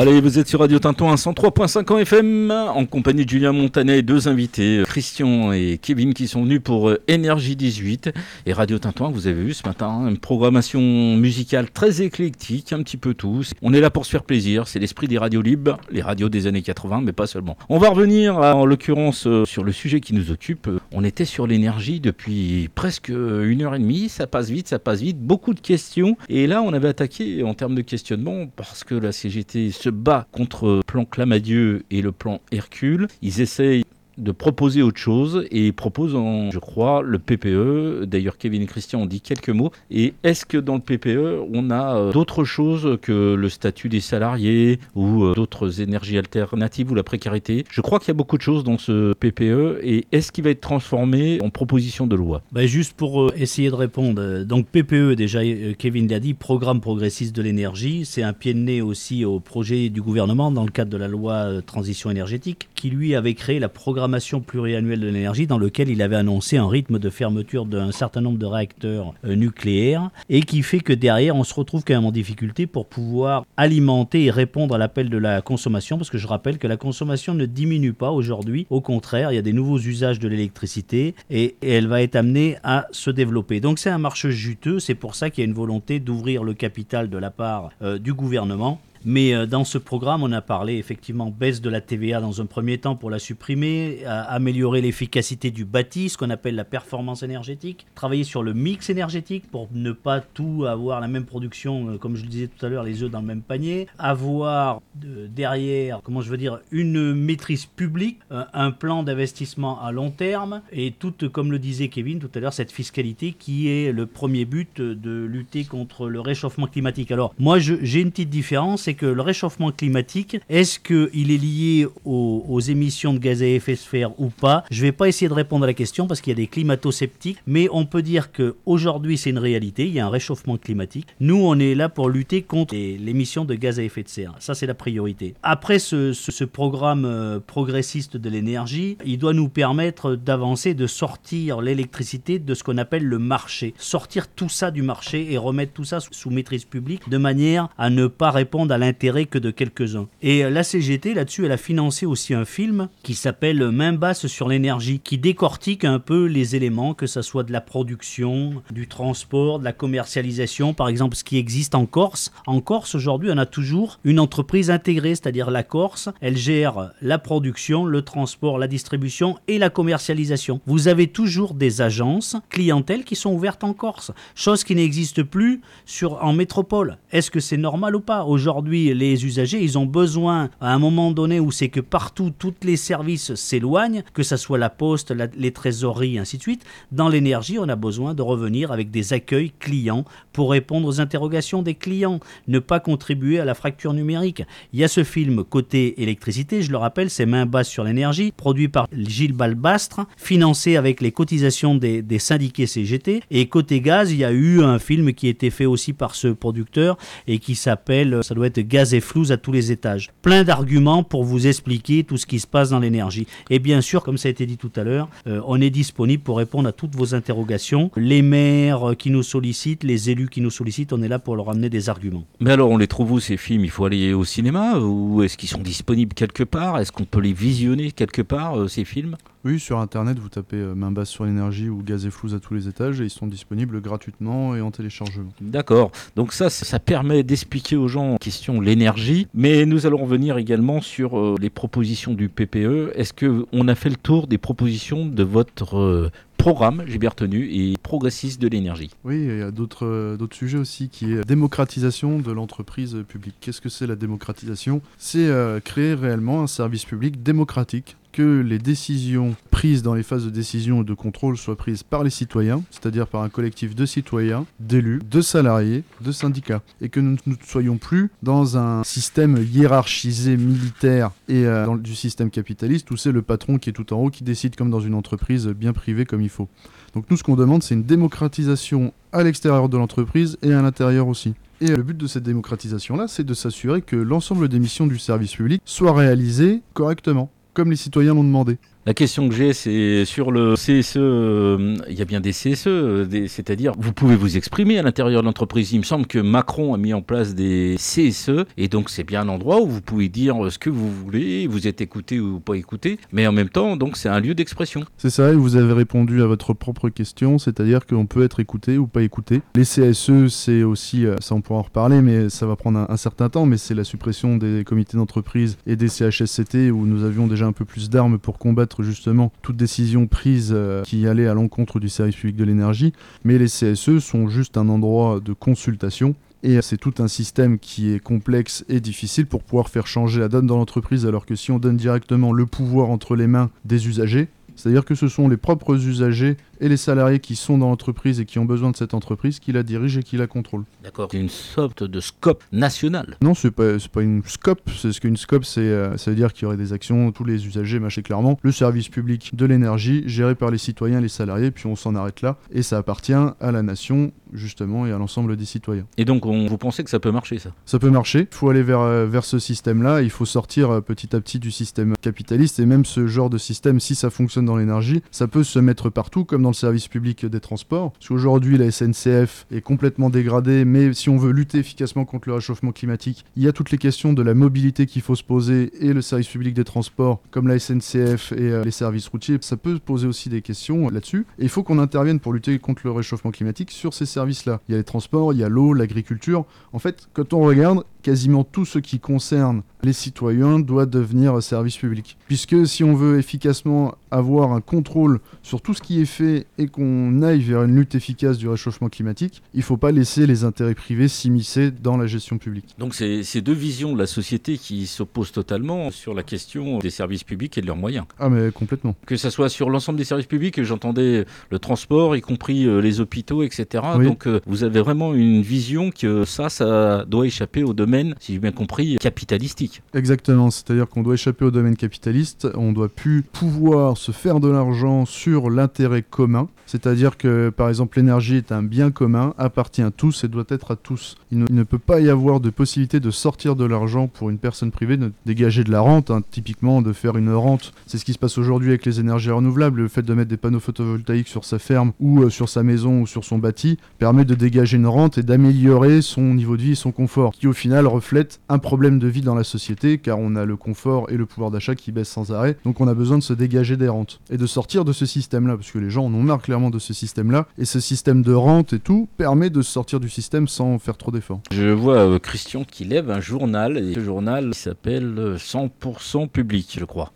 Allez, vous êtes sur Radio Tinton 103.5 en FM en compagnie de Julien Montanet et deux invités, Christian et Kevin qui sont venus pour Énergie 18 et Radio Tinton, vous avez vu ce matin, une programmation musicale très éclectique, un petit peu tous. On est là pour se faire plaisir, c'est l'esprit des radios libres, les radios des années 80, mais pas seulement. On va revenir en l'occurrence sur le sujet qui nous occupe. On était sur l'énergie depuis presque une heure et demie, ça passe vite, ça passe vite, beaucoup de questions et là on avait attaqué en termes de questionnement parce que la CGT se bat contre le plan Clamadieu et le plan Hercule. Ils essayent de proposer autre chose et proposent, en, je crois, le PPE. D'ailleurs, Kevin et Christian ont dit quelques mots. Et est-ce que dans le PPE, on a euh, d'autres choses que le statut des salariés ou euh, d'autres énergies alternatives ou la précarité? Je crois qu'il y a beaucoup de choses dans ce PPE. Et est-ce qu'il va être transformé en proposition de loi? Ben Juste pour euh, essayer de répondre. Donc PPE, déjà, Kevin l'a dit, Programme progressiste de l'énergie. C'est un pied de nez aussi au projet du gouvernement dans le cadre de la loi transition énergétique qui, lui, avait créé la programmation pluriannuelle de l'énergie dans lequel il avait annoncé un rythme de fermeture d'un certain nombre de réacteurs euh, nucléaires et qui fait que derrière on se retrouve quand même en difficulté pour pouvoir alimenter et répondre à l'appel de la consommation parce que je rappelle que la consommation ne diminue pas aujourd'hui, au contraire il y a des nouveaux usages de l'électricité et, elle va être amenée à se développer. Donc c'est un marché juteux, c'est pour ça qu'il y a une volonté d'ouvrir le capital de la part euh, du gouvernement mais euh, dans ce programme, on a parlé effectivement baisse de la TVA dans un premier temps pour la supprimer, améliorer l'efficacité du bâti, ce qu'on appelle la performance énergétique, travailler sur le mix énergétique pour ne pas tout avoir la même production, euh, comme je le disais tout à l'heure, les œufs dans le même panier, avoir derrière, comment je veux dire, une maîtrise publique, euh, un plan d'investissement à long terme et toute, comme le disait Kevin tout à l'heure, cette fiscalité qui est le premier but de lutter contre le réchauffement climatique. Alors moi, j'ai une petite différence c'est que le réchauffement climatique, est-ce qu'il est lié aux, émissions de gaz à effet de serre ou pas? Je ne vais pas essayer de répondre à la question parce qu'il y a des climato-sceptiques, mais on peut dire qu'aujourd'hui, c'est une réalité, il y a un réchauffement climatique. Nous, on est là pour lutter contre l'émission de gaz à effet de serre. Ça, c'est la priorité. Après ce, programme euh, progressiste de l'énergie, il doit nous permettre d'avancer, de sortir l'électricité de ce qu'on appelle le marché. Sortir tout ça du marché et remettre tout ça sous maîtrise publique de manière à ne pas répondre à l'intérêt que de quelques-uns. Et la CGT, là-dessus, elle a financé aussi un film qui s'appelle Main basse sur l'énergie, qui décortique un peu les éléments, que ce soit de la production, du transport, de la commercialisation, par exemple ce qui existe en Corse. En Corse, aujourd'hui, on a toujours une entreprise intégrée, c'est-à-dire la Corse, elle gère la production, le transport, la distribution et la commercialisation. Vous avez toujours des agences clientèles qui sont ouvertes en Corse, chose qui n'existe plus sur, en métropole. Est-ce que c'est normal ou pas? Aujourd'hui, les usagers, ils ont besoin, à un moment donné où c'est que partout, tous les services s'éloignent, que ce soit la poste, les trésoreries, ainsi de suite. Dans l'énergie, on a besoin de revenir avec des accueils clients pour répondre aux interrogations des clients, ne pas contribuer à la fracture numérique. Il y a ce film côté électricité, je le rappelle, c'est Main basse sur l'énergie, produit par Gilles Balbastre, financé avec les cotisations des, des syndiqués CGT. Et côté gaz, il y a eu un film qui été fait aussi par ce producteur et qui s'appelle, ça doit être gaz et flous à tous les étages. Plein d'arguments pour vous expliquer tout ce qui se passe dans l'énergie. Et bien sûr, comme ça a été dit tout à l'heure, euh, on est disponible pour répondre à toutes vos interrogations. Les maires qui nous sollicitent, les élus qui nous sollicitent, on est là pour leur amener des arguments. Mais alors, on les trouve où ces films? Il faut aller au cinéma? Ou est-ce qu'ils sont disponibles quelque part? Est-ce qu'on peut les visionner quelque part, euh, ces films? Oui, sur internet, vous tapez euh, main basse sur l'énergie ou gaz et flous à tous les étages et ils sont disponibles gratuitement et en téléchargement. D'accord. Donc ça, ça permet d'expliquer aux gens en question l'énergie, mais nous allons revenir également sur euh, les propositions du PPE. Est-ce que on a fait le tour des propositions de votre euh, programme, j'ai bien retenu, et progressiste de l'énergie? Oui, il y a d'autres d'autres sujets aussi, qui est démocratisation de l'entreprise publique. Qu'est-ce que c'est la démocratisation? C'est créer réellement un service public démocratique que les décisions prises dans les phases de décision et de contrôle soient prises par les citoyens, c'est-à-dire par un collectif de citoyens, d'élus, de salariés, de syndicats, et que nous ne soyons plus dans un système hiérarchisé militaire et euh, dans, du système capitaliste où c'est le patron qui est tout en haut qui décide comme dans une entreprise bien privée comme il faut. Donc nous ce qu'on demande c'est une démocratisation à l'extérieur de l'entreprise et à l'intérieur aussi. Et le but de cette démocratisation-là, c'est de s'assurer que l'ensemble des missions du service public soient réalisées correctement comme les citoyens l'ont demandé. La question que j'ai, c'est sur le CSE. euh, Il y a bien des CSE, euh, c'est-à-dire vous pouvez vous exprimer à l'intérieur de l'entreprise. Il me semble que Macron a mis en place des CSE, et donc c'est bien un endroit où vous pouvez dire euh, ce que vous voulez, vous êtes écouté ou pas écouté, mais en même temps, donc c'est un lieu d'expression. C'est ça, et vous avez répondu à votre propre question, c'est-à-dire qu'on peut être écouté ou pas écouté. Les CSE, c'est aussi, ça on pourra en reparler, mais ça va prendre un, un certain temps, mais c'est la suppression des comités d'entreprise et des CHSCT où nous avions déjà un peu plus d'armes pour combattre justement toute décision prise euh, qui allait à l'encontre du service public de l'énergie. Mais les CSE sont juste un endroit de consultation. Et c'est tout un système qui est complexe et difficile pour pouvoir faire changer la donne dans l'entreprise, alors que si on donne directement le pouvoir entre les mains des usagers, c'est-à-dire que ce sont les propres usagers et les salariés qui sont dans l'entreprise et qui ont besoin de cette entreprise qui la dirigent et qui la contrôlent. D'accord. C'est une sorte de scope national. Non, c'est pas, c'est pas une scope. C'est ce qu'une scope, c'est, euh, ça veut dire qu'il y aurait des actions, tous les usagers, machin clairement. Le service public de l'énergie, géré par les citoyens, les salariés, puis on s'en arrête là. Et ça appartient à la nation, justement, et à l'ensemble des citoyens. Et donc, on- vous pensez que ça peut marcher, ça? Ça peut marcher. Il faut aller vers, euh, vers ce système-là. Il faut sortir euh, petit à petit du système capitaliste. Et même ce genre de système, si ça fonctionne dans l'énergie, ça peut se mettre partout, comme dans le service public des transports. Parce qu'aujourd'hui, la SNCF est complètement dégradée. Mais si on veut lutter efficacement contre le réchauffement climatique, il y a toutes les questions de la mobilité qu'il faut se poser. Et le service public des transports, comme la SNCF et euh, les services routiers, ça peut poser aussi des questions là-dessus. Et il faut qu'on intervienne pour lutter contre le réchauffement climatique sur ces services-là. Il y a les transports, il y a l'eau, l'agriculture. En fait, quand on regarde, quasiment tout ce qui concerne les citoyens doit devenir service public. Puisque si on veut efficacement avoir un contrôle sur tout ce qui est fait et qu'on aille vers une lutte efficace du réchauffement climatique, il ne faut pas laisser les intérêts privés s'immiscer dans la gestion publique. Donc, c'est ces deux visions de la société qui s'opposent totalement sur la question des services publics et de leurs moyens. Ah mais complètement. Que ça soit sur l'ensemble des services publics, j'entendais le transport, y compris euh, les hôpitaux, etc. Oui. Donc, euh, vous avez vraiment une vision que ça, ça doit échapper au domaine, si j'ai bien compris, capitalistique. Exactement, c'est-à-dire qu'on doit échapper au domaine capitaliste, on doit plus pouvoir se faire de l'argent sur l'intérêt commun, c'est-à-dire que par exemple l'énergie est un bien commun, appartient à tous et doit être à tous. Il ne, peut pas y avoir de possibilité de sortir de l'argent pour une personne privée, de dégager de la rente, hein, typiquement de faire une rente. C'est ce qui se passe aujourd'hui avec les énergies renouvelables, le fait de mettre des panneaux photovoltaïques sur sa ferme ou euh, sur sa maison ou sur son bâti permet de dégager une rente et d'améliorer son niveau de vie et son confort, qui au final reflète un problème de vie dans la société car on a le confort et le pouvoir d'achat qui baissent sans arrêt, donc on a besoin de se dégager des rentes et de sortir de ce système-là, parce que les gens en ont marre clairement de ce système-là, et ce système de rente et tout permet de sortir du système sans faire trop d'efforts. Je vois euh, Christian qui lève un journal, et ce journal s'appelle euh, 100% public, je crois.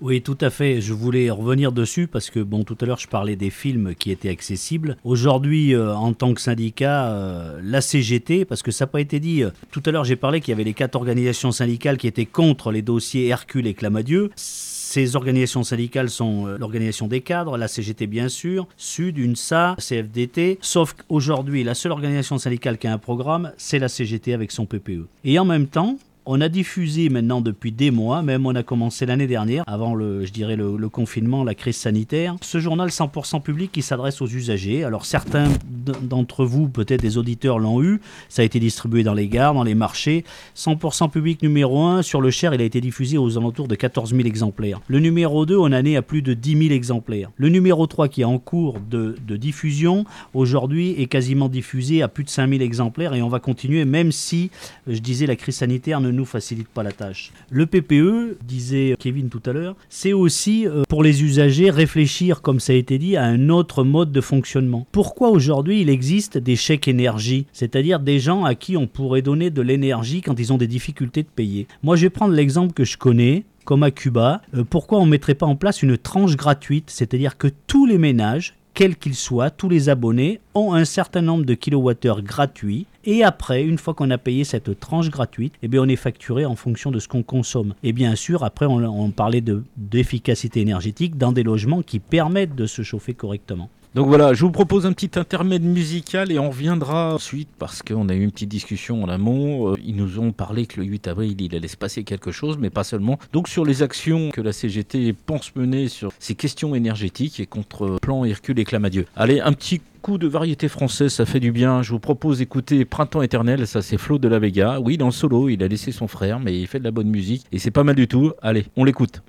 Oui, tout à fait. Je voulais revenir dessus parce que, bon, tout à l'heure, je parlais des films qui étaient accessibles. Aujourd'hui, euh, en tant que syndicat, euh, la CGT, parce que ça n'a pas été dit, euh, tout à l'heure, j'ai parlé qu'il y avait les quatre organisations syndicales qui étaient contre les dossiers Hercule et Clamadieu. Ces organisations syndicales sont euh, l'organisation des cadres, la CGT bien sûr, Sud, UNSA, CFDT, sauf qu'aujourd'hui, la seule organisation syndicale qui a un programme, c'est la CGT avec son PPE. Et en même temps, on a diffusé maintenant depuis des mois, même on a commencé l'année dernière, avant le, je dirais le, confinement, la crise sanitaire, ce journal 100% public qui s'adresse aux usagers. Alors certains d'entre vous, peut-être des auditeurs, l'ont eu. Ça a été distribué dans les gares, dans les marchés. 100% public numéro 1, sur le Cher, il a été diffusé aux alentours de 14 000 exemplaires. Le numéro 2, on en est à plus de 10 000 exemplaires. Le numéro 3, qui est en cours de, de diffusion, aujourd'hui est quasiment diffusé à plus de 5 000 exemplaires et on va continuer, même si, je disais, la crise sanitaire ne nous facilite pas la tâche. Le PPE, disait Kevin tout à l'heure, c'est aussi euh, pour les usagers réfléchir, comme ça a été dit, à un autre mode de fonctionnement. Pourquoi aujourd'hui il existe des chèques énergie, c'est-à-dire des gens à qui on pourrait donner de l'énergie quand ils ont des difficultés de payer Moi, je vais prendre l'exemple que je connais comme à Cuba, euh, pourquoi on ne mettrait pas en place une tranche gratuite, c'est-à-dire que tous les ménages, quels qu'ils soient, tous les abonnés ont un certain nombre de kilowattheures gratuits. Et après, une fois qu'on a payé cette tranche gratuite, eh bien, on est facturé en fonction de ce qu'on consomme. Et bien sûr, après, on, parlait de- d'efficacité énergétique dans des logements qui permettent de se chauffer correctement. Donc voilà, je vous propose un petit intermède musical et on reviendra ensuite parce qu'on a eu une petite discussion en amont. Euh, Ils nous ont parlé que le 8 avril, il allait se passer quelque chose, mais pas seulement. Donc sur les actions que la CGT pense mener sur ces questions énergétiques et contre plan Hercule et Clamadieu. Allez, un petit coup de variété française, ça fait du bien. Je vous propose d'écouter Printemps éternel, ça c'est Flo de la Vega. Oui, dans le solo, il a laissé son frère, mais il fait de la bonne musique et c'est pas mal du tout. Allez, on l'écoute.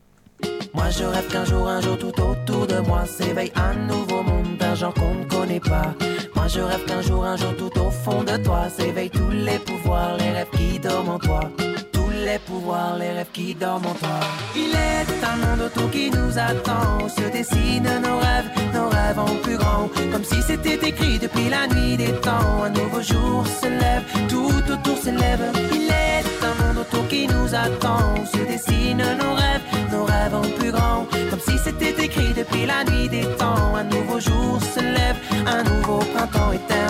Moi je rêve qu'un jour, un jour tout autour de moi s'éveille un nouveau monde d'un genre qu'on ne connaît pas. Moi je rêve qu'un jour, un jour tout au fond de toi s'éveillent tous les pouvoirs, les rêves qui dorment en toi. Tous les pouvoirs, les rêves qui dorment en toi. Il est un monde autour qui nous attend, où se dessinent nos rêves, nos rêves en plus grand. Comme si c'était écrit depuis la nuit des temps. Un nouveau jour se lève, tout autour s'élève. Il est un monde autour qui nous attend, se dessinent nos rêves, plus grand. Comme si c'était écrit depuis la nuit des temps. Un nouveau jour se lève, un nouveau printemps éternel.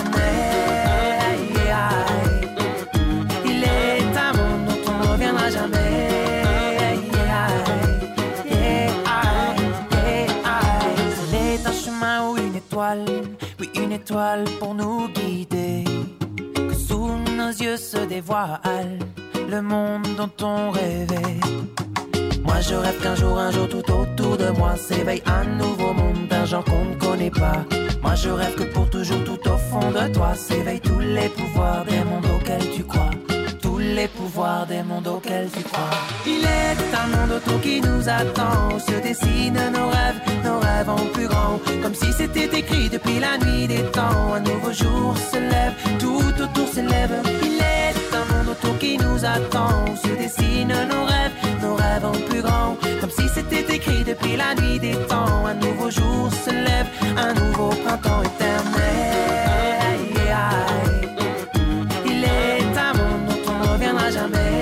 Il est un monde dont on ne reviendra jamais. Aïe. C'est un chemin ou une étoile, oui une étoile pour nous guider. Que sous nos yeux se dévoile le monde dont on rêvait. Moi je rêve qu'un jour, un jour tout autour de moi s'éveille un nouveau monde d'un genre qu'on ne connaît pas. Moi je rêve que pour toujours tout au fond de toi s'éveillent tous les pouvoirs des mondes auxquels tu crois. Tous les pouvoirs des mondes auxquels tu crois. Il est un monde autour qui nous attend, où se dessinent nos rêves, nos rêves en plus grand. Comme si c'était écrit depuis la nuit des temps. Un nouveau jour se lève, tout autour s'élève. Il est un monde autour qui nous attend, où se dessinent nos rêves, nos rêves en plus grand. Comme si c'était écrit depuis la nuit des temps. Un nouveau jour se lève, un nouveau printemps éternel. Il est un monde dont on ne reviendra jamais.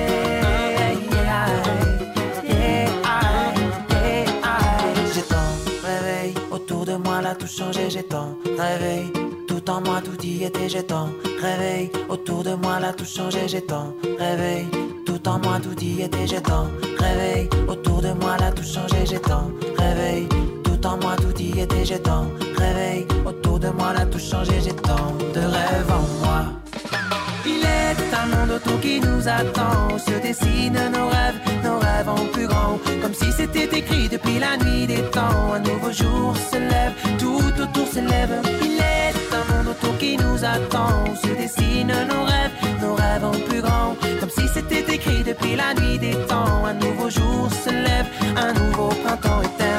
J'ai tant réveil autour de moi, là tout changé. J'ai tant réveil tout en moi, tout y était. J'ai tant réveil autour de moi, là tout changé. J'ai tant réveil tout en moi, tout y était. J'ai tant réveil autour de moi, là tout changé. J'ai tant réveil tout en moi, tout y était. J'ai tant réveil autour de moi, là tout changé. J'ai de rêves en moi. Il est un monde autour qui nous attend, se dessinent nos rêves, nos rêves en plus grand. Comme si c'était écrit depuis la nuit des temps. Un nouveau jour se lève, tout autour s'élève. Il qui nous attend, se dessinent nos rêves, nos rêves en plus grand. Comme si c'était écrit depuis la nuit des temps. Un nouveau jour se lève, un nouveau printemps éternel.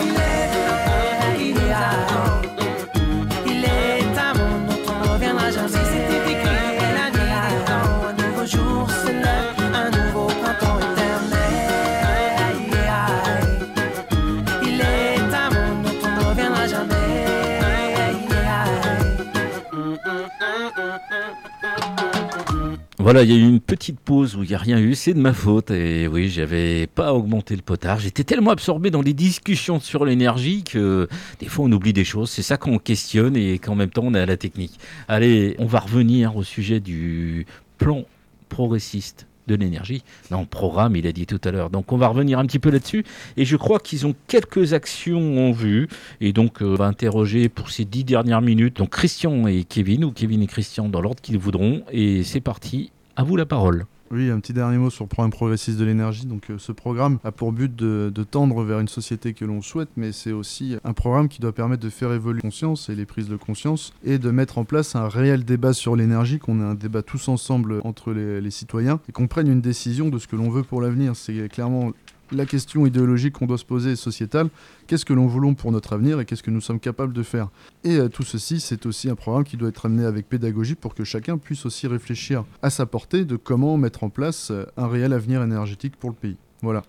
Voilà, il y a eu une petite pause où il n'y a rien eu, c'est de ma faute. Et oui, j'avais pas augmenté le potard. J'étais tellement absorbé dans les discussions sur l'énergie que des fois on oublie des choses. C'est ça qu'on questionne et qu'en même temps on est à la technique. Allez, on va revenir au sujet du plan progressiste de l'énergie. Non, programme, il a dit tout à l'heure. Donc on va revenir un petit peu là-dessus. Et je crois qu'ils ont quelques actions en vue. Et donc euh, on va interroger pour ces dix dernières minutes. Donc Christian et Kevin, ou Kevin et Christian dans l'ordre qu'ils voudront. Et c'est parti, à vous la parole. Oui, un petit dernier mot sur le programme progressiste de l'énergie. Donc, euh, ce programme a pour but de, tendre vers une société que l'on souhaite, mais c'est aussi un programme qui doit permettre de faire évoluer la conscience et les prises de conscience et de mettre en place un réel débat sur l'énergie, qu'on ait un débat tous ensemble entre les, les citoyens et qu'on prenne une décision de ce que l'on veut pour l'avenir. C'est clairement la question idéologique qu'on doit se poser et sociétale. Qu'est-ce que l'on voulons pour notre avenir et qu'est-ce que nous sommes capables de faire? Et euh, tout ceci, c'est aussi un programme qui doit être amené avec pédagogie pour que chacun puisse aussi réfléchir à sa portée de comment mettre en place euh, un réel avenir énergétique pour le pays. Voilà.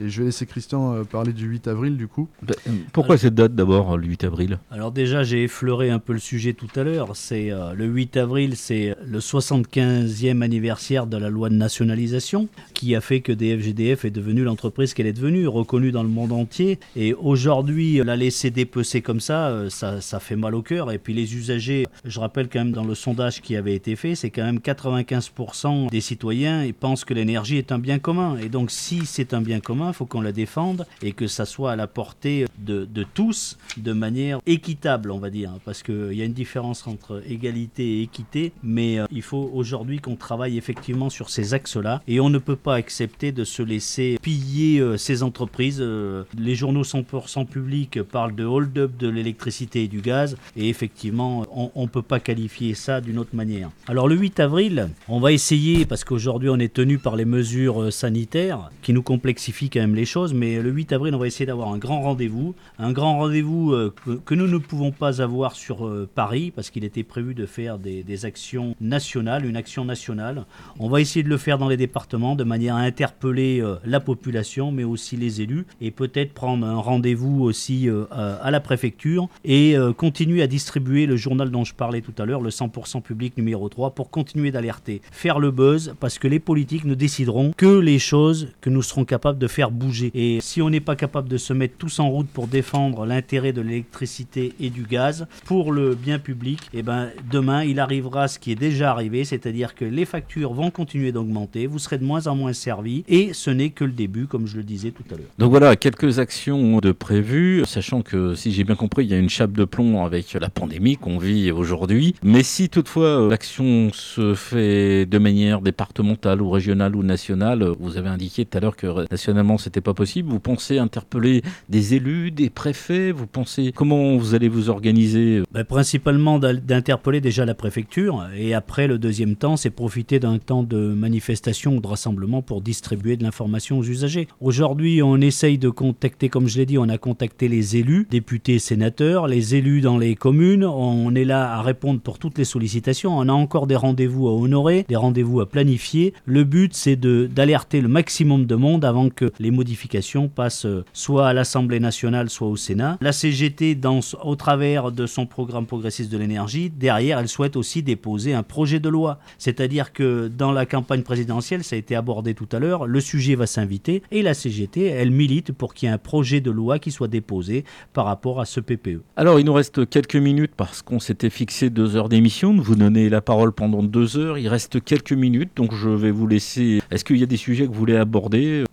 Et je vais laisser Christian euh, parler du 8 avril du coup. Ben, pourquoi cette date d'abord, le 8 avril? Alors déjà, j'ai effleuré un peu le sujet tout à l'heure. C'est euh, le 8 avril, c'est le 75e anniversaire de la loi de nationalisation qui a fait que DFGDF est devenue l'entreprise qu'elle est devenue, reconnue dans le monde entier. Et aujourd'hui, la laisser dépecer comme ça, euh, ça, ça fait mal au cœur. Et puis les usagers, je rappelle quand même dans le sondage qui avait été fait, c'est quand même 95% des citoyens ils pensent que l'énergie est un bien commun. Et donc si c'est un bien commun, il faut qu'on la défende et que ça soit à la portée de, de tous de manière équitable, on va dire. Parce qu'il y a une différence entre égalité et équité, mais euh, il faut aujourd'hui qu'on travaille effectivement sur ces axes-là. Et on ne peut pas accepter de se laisser piller euh, ces entreprises. Euh, les journaux 100% publics parlent de hold-up de l'électricité et du gaz. Et effectivement, on ne peut pas qualifier ça d'une autre manière. Alors le 8 avril, on va essayer, parce qu'aujourd'hui on est tenu par les mesures sanitaires qui nous complexifie quand même les choses, mais le 8 avril, on va essayer d'avoir un grand rendez-vous. Un grand rendez-vous euh, que, nous ne pouvons pas avoir sur euh, Paris, parce qu'il était prévu de faire des, actions nationales, une action nationale. On va essayer de le faire dans les départements, de manière à interpeller euh, la population, mais aussi les élus, et peut-être prendre un rendez-vous aussi à, la préfecture, et continuer à distribuer le journal dont je parlais tout à l'heure, le 100% public numéro 3, pour continuer d'alerter, faire le buzz, parce que les politiques ne décideront que les choses que nous serons capables de faire bouger. Et si on n'est pas capable de se mettre tous en route pour défendre l'intérêt de l'électricité et du gaz pour le bien public, et ben demain il arrivera ce qui est déjà arrivé, c'est-à-dire que les factures vont continuer d'augmenter, vous serez de moins en moins servis, et ce n'est que le début, comme je le disais tout à l'heure. Donc voilà, quelques actions de prévues, sachant que si j'ai bien compris, il y a une chape de plomb avec la pandémie qu'on vit aujourd'hui. Mais si toutefois euh, l'action se fait de manière départementale ou régionale ou nationale, vous avez indiqué tout à l'heure que euh, nationalement c'était pas possible. Vous pensez interpeller des élus, des préfets? Vous pensez comment vous allez vous organiser? Ben, principalement d'interpeller déjà la préfecture et après le deuxième temps c'est profiter d'un temps de manifestation ou de rassemblement pour distribuer de l'information aux usagers. Aujourd'hui on essaye de contacter comme je l'ai dit on a contacté les élus, députés, sénateurs, les élus dans les communes, on est là à répondre pour toutes les sollicitations, on a encore des rendez-vous à honorer, des rendez-vous à planifier. Le but c'est d'alerter le maximum de monde avant que les modifications passent euh, soit à l'Assemblée nationale soit au Sénat. La CGT dans, au travers de son programme progressiste de l'énergie, derrière elle souhaite aussi déposer un projet de loi. C'est-à-dire que dans la campagne présidentielle, ça a été abordé tout à l'heure, le sujet va s'inviter et la CGT, elle milite pour qu'il y ait un projet de loi qui soit déposé par rapport à ce. PPE. Alors, il nous reste quelques minutes parce qu'on s'était fixé deux heures d'émission. Vous donnez la parole pendant deux heures. Il reste quelques minutes, donc je vais vous laisser. Est-ce qu'il y a des sujets que vous voulez aborder euh,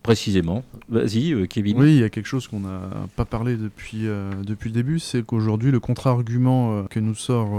Vas-y, euh, Kevin. Oui, il y a quelque chose qu'on n'a pas parlé depuis, euh, depuis le début, c'est qu'aujourd'hui, le contre-argument euh, que nous sort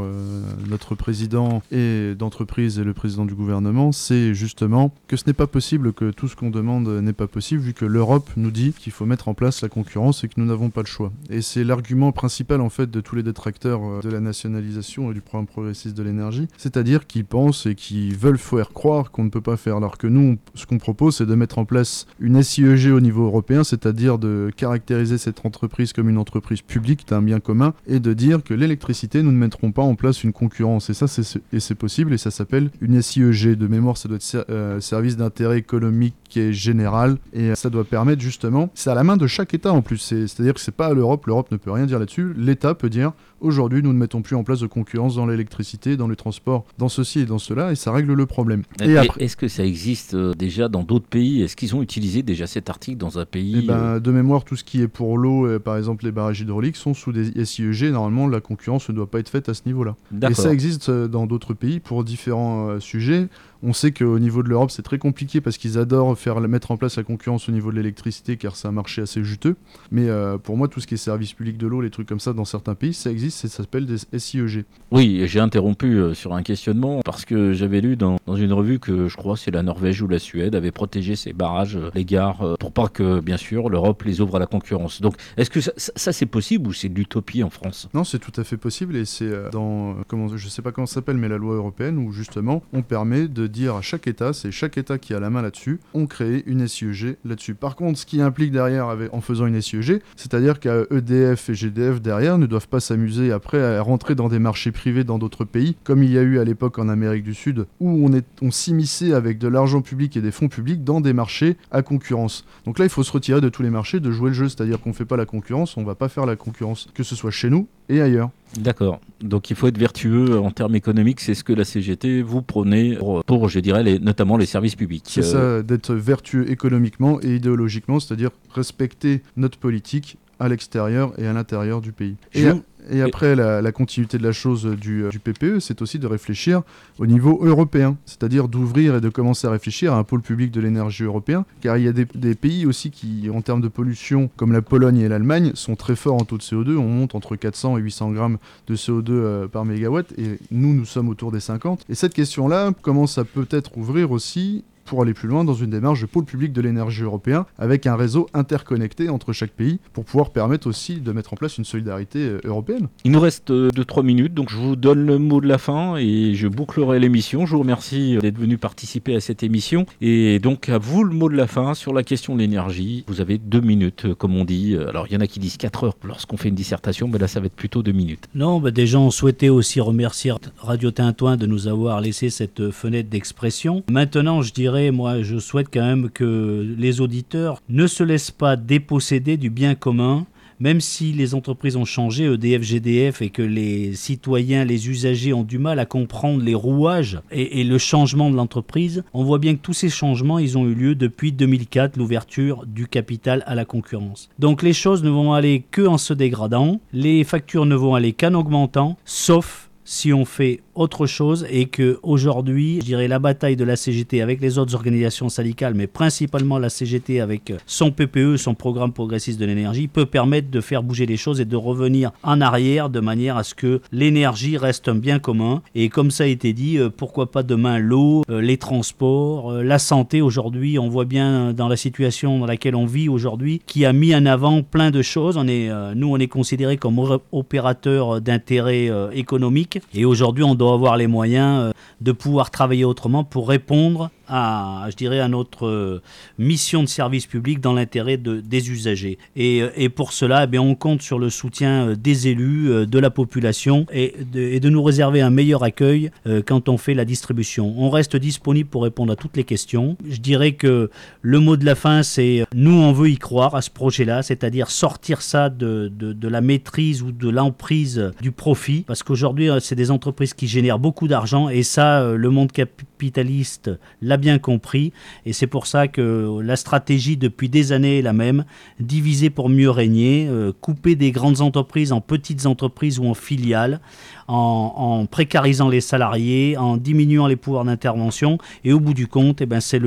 notre président et d'entreprise et le président du gouvernement, c'est justement que ce n'est pas possible que tout ce qu'on demande n'est pas possible, vu que l'Europe nous dit qu'il faut mettre en place la concurrence et que nous n'avons pas le choix. Et c'est l'argument principal, en fait, de tous les détracteurs de la nationalisation et du programme progressiste de l'énergie, c'est-à-dire qu'ils pensent et qui veulent faire croire qu'on ne peut pas faire, alors que nous, ce qu'on propose, c'est de mettre en place une SIEG au niveau européen, c'est-à-dire de caractériser cette entreprise comme une entreprise publique d'un bien commun et de dire que l'électricité, nous ne mettrons pas en place une concurrence. Et ça, c'est possible et ça s'appelle une SIEG. De mémoire, ça doit être euh, service d'intérêt économique et général et ça doit permettre justement, c'est à la main de chaque État en plus. C'est- C'est-à-dire que c'est pas à l'Europe, l'Europe ne peut rien dire là-dessus. L'État peut dire aujourd'hui, nous ne mettons plus en place de concurrence dans l'électricité, dans le transport, dans ceci et dans cela et ça règle le problème. Et après. Est-ce que ça existe euh, déjà dans d'autres pays? Est-ce qu'ils ont utilisé déjà cet article dans un pays Eh ben, euh, de mémoire, tout ce qui est pour l'eau, euh, par exemple les barrages hydrauliques, sont sous des SIEG. Normalement, la concurrence ne doit pas être faite à ce niveau-là. Et ça existe dans d'autres pays pour différents euh, sujets. On sait qu'au niveau de l'Europe, c'est très compliqué parce qu'ils adorent faire mettre en place la concurrence au niveau de l'électricité car c'est un marché assez juteux. Mais euh, pour moi, tout ce qui est service public de l'eau, les trucs comme ça, dans certains pays, ça existe et ça s'appelle des SIEG. Oui, j'ai interrompu euh, sur un questionnement parce que j'avais lu dans, dans une revue que je crois c'est la Norvège ou la Suède avait protégé ses barrages, euh, les gares, pour pas que bien sûr l'Europe les ouvre à la concurrence. Donc est-ce que ça, c'est possible ou c'est de l'utopie en France? Non, c'est tout à fait possible et c'est dans, comment, je sais pas comment ça s'appelle, mais la loi européenne où justement on permet de dire à chaque État, c'est chaque État qui a la main là-dessus, on crée une SIEG là-dessus. Par contre, ce qui implique derrière en faisant une SIEG, c'est-à-dire qu'EDF et GDF derrière ne doivent pas s'amuser après à rentrer dans des marchés privés dans d'autres pays, comme il y a eu à l'époque en Amérique du Sud, où on, on s'immisçait avec de l'argent public et des fonds publics dans des marchés à concurrence. Donc là, il faut se retirer de tous les marchés, de jouer le jeu, c'est-à-dire qu'on fait pas la concurrence, on va pas faire la concurrence, que ce soit chez nous et ailleurs. D'accord. Donc il faut être vertueux en termes économiques, c'est ce que la CGT vous prônez pour, pour, je dirais, les, notamment les services publics. C'est Euh, ça, d'être vertueux économiquement et idéologiquement, c'est-à-dire respecter notre politique à l'extérieur et à l'intérieur du pays. Et, Je- et après, la, la continuité de la chose du, euh, du PPE, c'est aussi de réfléchir au niveau européen, c'est-à-dire d'ouvrir et de commencer à réfléchir à un pôle public de l'énergie européen, car il y a des, des pays aussi qui, en termes de pollution, comme la Pologne et l'Allemagne, sont très forts en taux de CO2. On monte entre 400 et 800 grammes de CO2 euh, par mégawatt, et nous, nous sommes autour des 50. Et cette question-là commence à peut-être ouvrir aussi pour aller plus loin dans une démarche de pôle public de l'énergie européen avec un réseau interconnecté entre chaque pays pour pouvoir permettre aussi de mettre en place une solidarité euh, européenne. Il nous reste 2-3 minutes, donc je vous donne le mot de la fin et je bouclerai l'émission. Je vous remercie d'être venu participer à cette émission. Et donc à vous le mot de la fin sur la question de l'énergie. Vous avez deux minutes, comme on dit. Alors il y en a qui disent 4 heures lorsqu'on fait une dissertation, mais là ça va être plutôt deux minutes. Non, bah, des gens souhaitaient aussi remercier Radio Tintouin de nous avoir laissé cette fenêtre d'expression. Maintenant, je dirais, moi, je souhaite quand même que les auditeurs ne se laissent pas déposséder du bien commun même si les entreprises ont changé, EDF, GDF, et que les citoyens, les usagers ont du mal à comprendre les rouages et, le changement de l'entreprise, on voit bien que tous ces changements, ils ont eu lieu depuis 2004, l'ouverture du capital à la concurrence. Donc les choses ne vont aller que en se dégradant, les factures ne vont aller qu'en augmentant, sauf si on fait autre chose et que aujourd'hui, je dirais la bataille de la CGT avec les autres organisations syndicales, mais principalement la CGT avec son PPE, son programme progressiste de l'énergie, peut permettre de faire bouger les choses et de revenir en arrière de manière à ce que l'énergie reste un bien commun. Et comme ça a été dit, euh, pourquoi pas demain l'eau, euh, les transports, euh, la santé. Aujourd'hui, on voit bien dans la situation dans laquelle on vit aujourd'hui, qui a mis en avant plein de choses. Nous, on est considéré comme opérateur d'intérêt économique et aujourd'hui, on doit avoir les moyens euh, de pouvoir travailler autrement pour répondre à, je dirais, à notre euh, mission de service public dans l'intérêt de, des usagers. Et, euh, pour cela, eh on compte sur le soutien euh, des élus, de la population et de, nous réserver un meilleur accueil quand on fait la distribution. On reste disponible pour répondre à toutes les questions. Je dirais que le mot de la fin, c'est nous, on veut y croire à ce projet-là, c'est-à-dire sortir ça de la maîtrise ou de l'emprise du profit, parce qu'aujourd'hui, c'est des entreprises qui génèrent beaucoup d'argent et ça, le monde capitaliste l'a bien compris et c'est pour ça que la stratégie depuis des années est la même, diviser pour mieux régner, euh, couper des grandes entreprises en petites entreprises ou en filiales, en, précarisant les salariés, en diminuant les pouvoirs d'intervention et au bout du compte, eh ben, c'est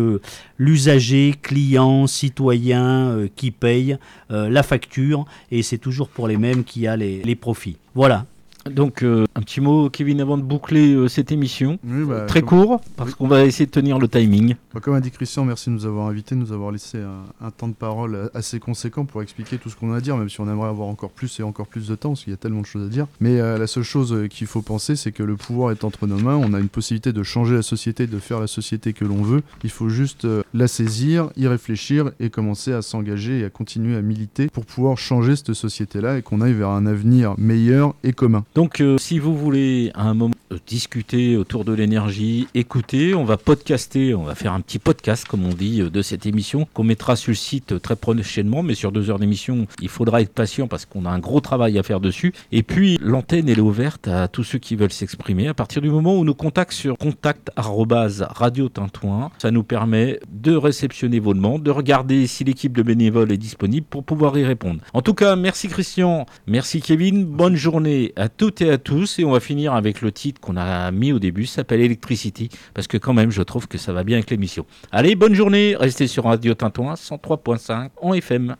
l'usager, client, citoyen euh, qui paye euh, la facture et c'est toujours pour les mêmes qui a les profits. Voilà, donc, euh, un petit mot, Kevin, avant de boucler euh, cette émission. Bah, Très court, parce qu'on va essayer de tenir le timing. Bah, comme a dit Christian, merci de nous avoir invités, de nous avoir laissé un, temps de parole assez conséquent pour expliquer tout ce qu'on a à dire, même si on aimerait avoir encore plus et encore plus de temps, parce qu'il y a tellement de choses à dire. Mais euh, la seule chose qu'il faut penser, c'est que le pouvoir est entre nos mains. On a une possibilité de changer la société, de faire la société que l'on veut. Il faut juste la saisir, y réfléchir et commencer à s'engager et à continuer à militer pour pouvoir changer cette société-là et qu'on aille vers un avenir meilleur et commun. Donc, euh, si vous voulez à un moment euh, discuter autour de l'énergie, écouter, on va podcaster, on va faire un petit podcast, comme on dit, euh, de cette émission qu'on mettra sur le site très prochainement, mais sur deux heures d'émission, il faudra être patient parce qu'on a un gros travail à faire dessus. Et puis, l'antenne, est ouverte à tous ceux qui veulent s'exprimer. À partir du moment où nous contactent sur contact ça nous permet de réceptionner vos demandes, de regarder si l'équipe de bénévoles est disponible pour pouvoir y répondre. En tout cas, merci Christian, merci Kevin, bonne journée à tous toutes et à tous. Et on va finir avec le titre qu'on a mis au début, s'appelle Electricity, parce que quand même, je trouve que ça va bien avec l'émission. Allez, bonne journée, restez sur Radio Tintouin 103.5 en FM.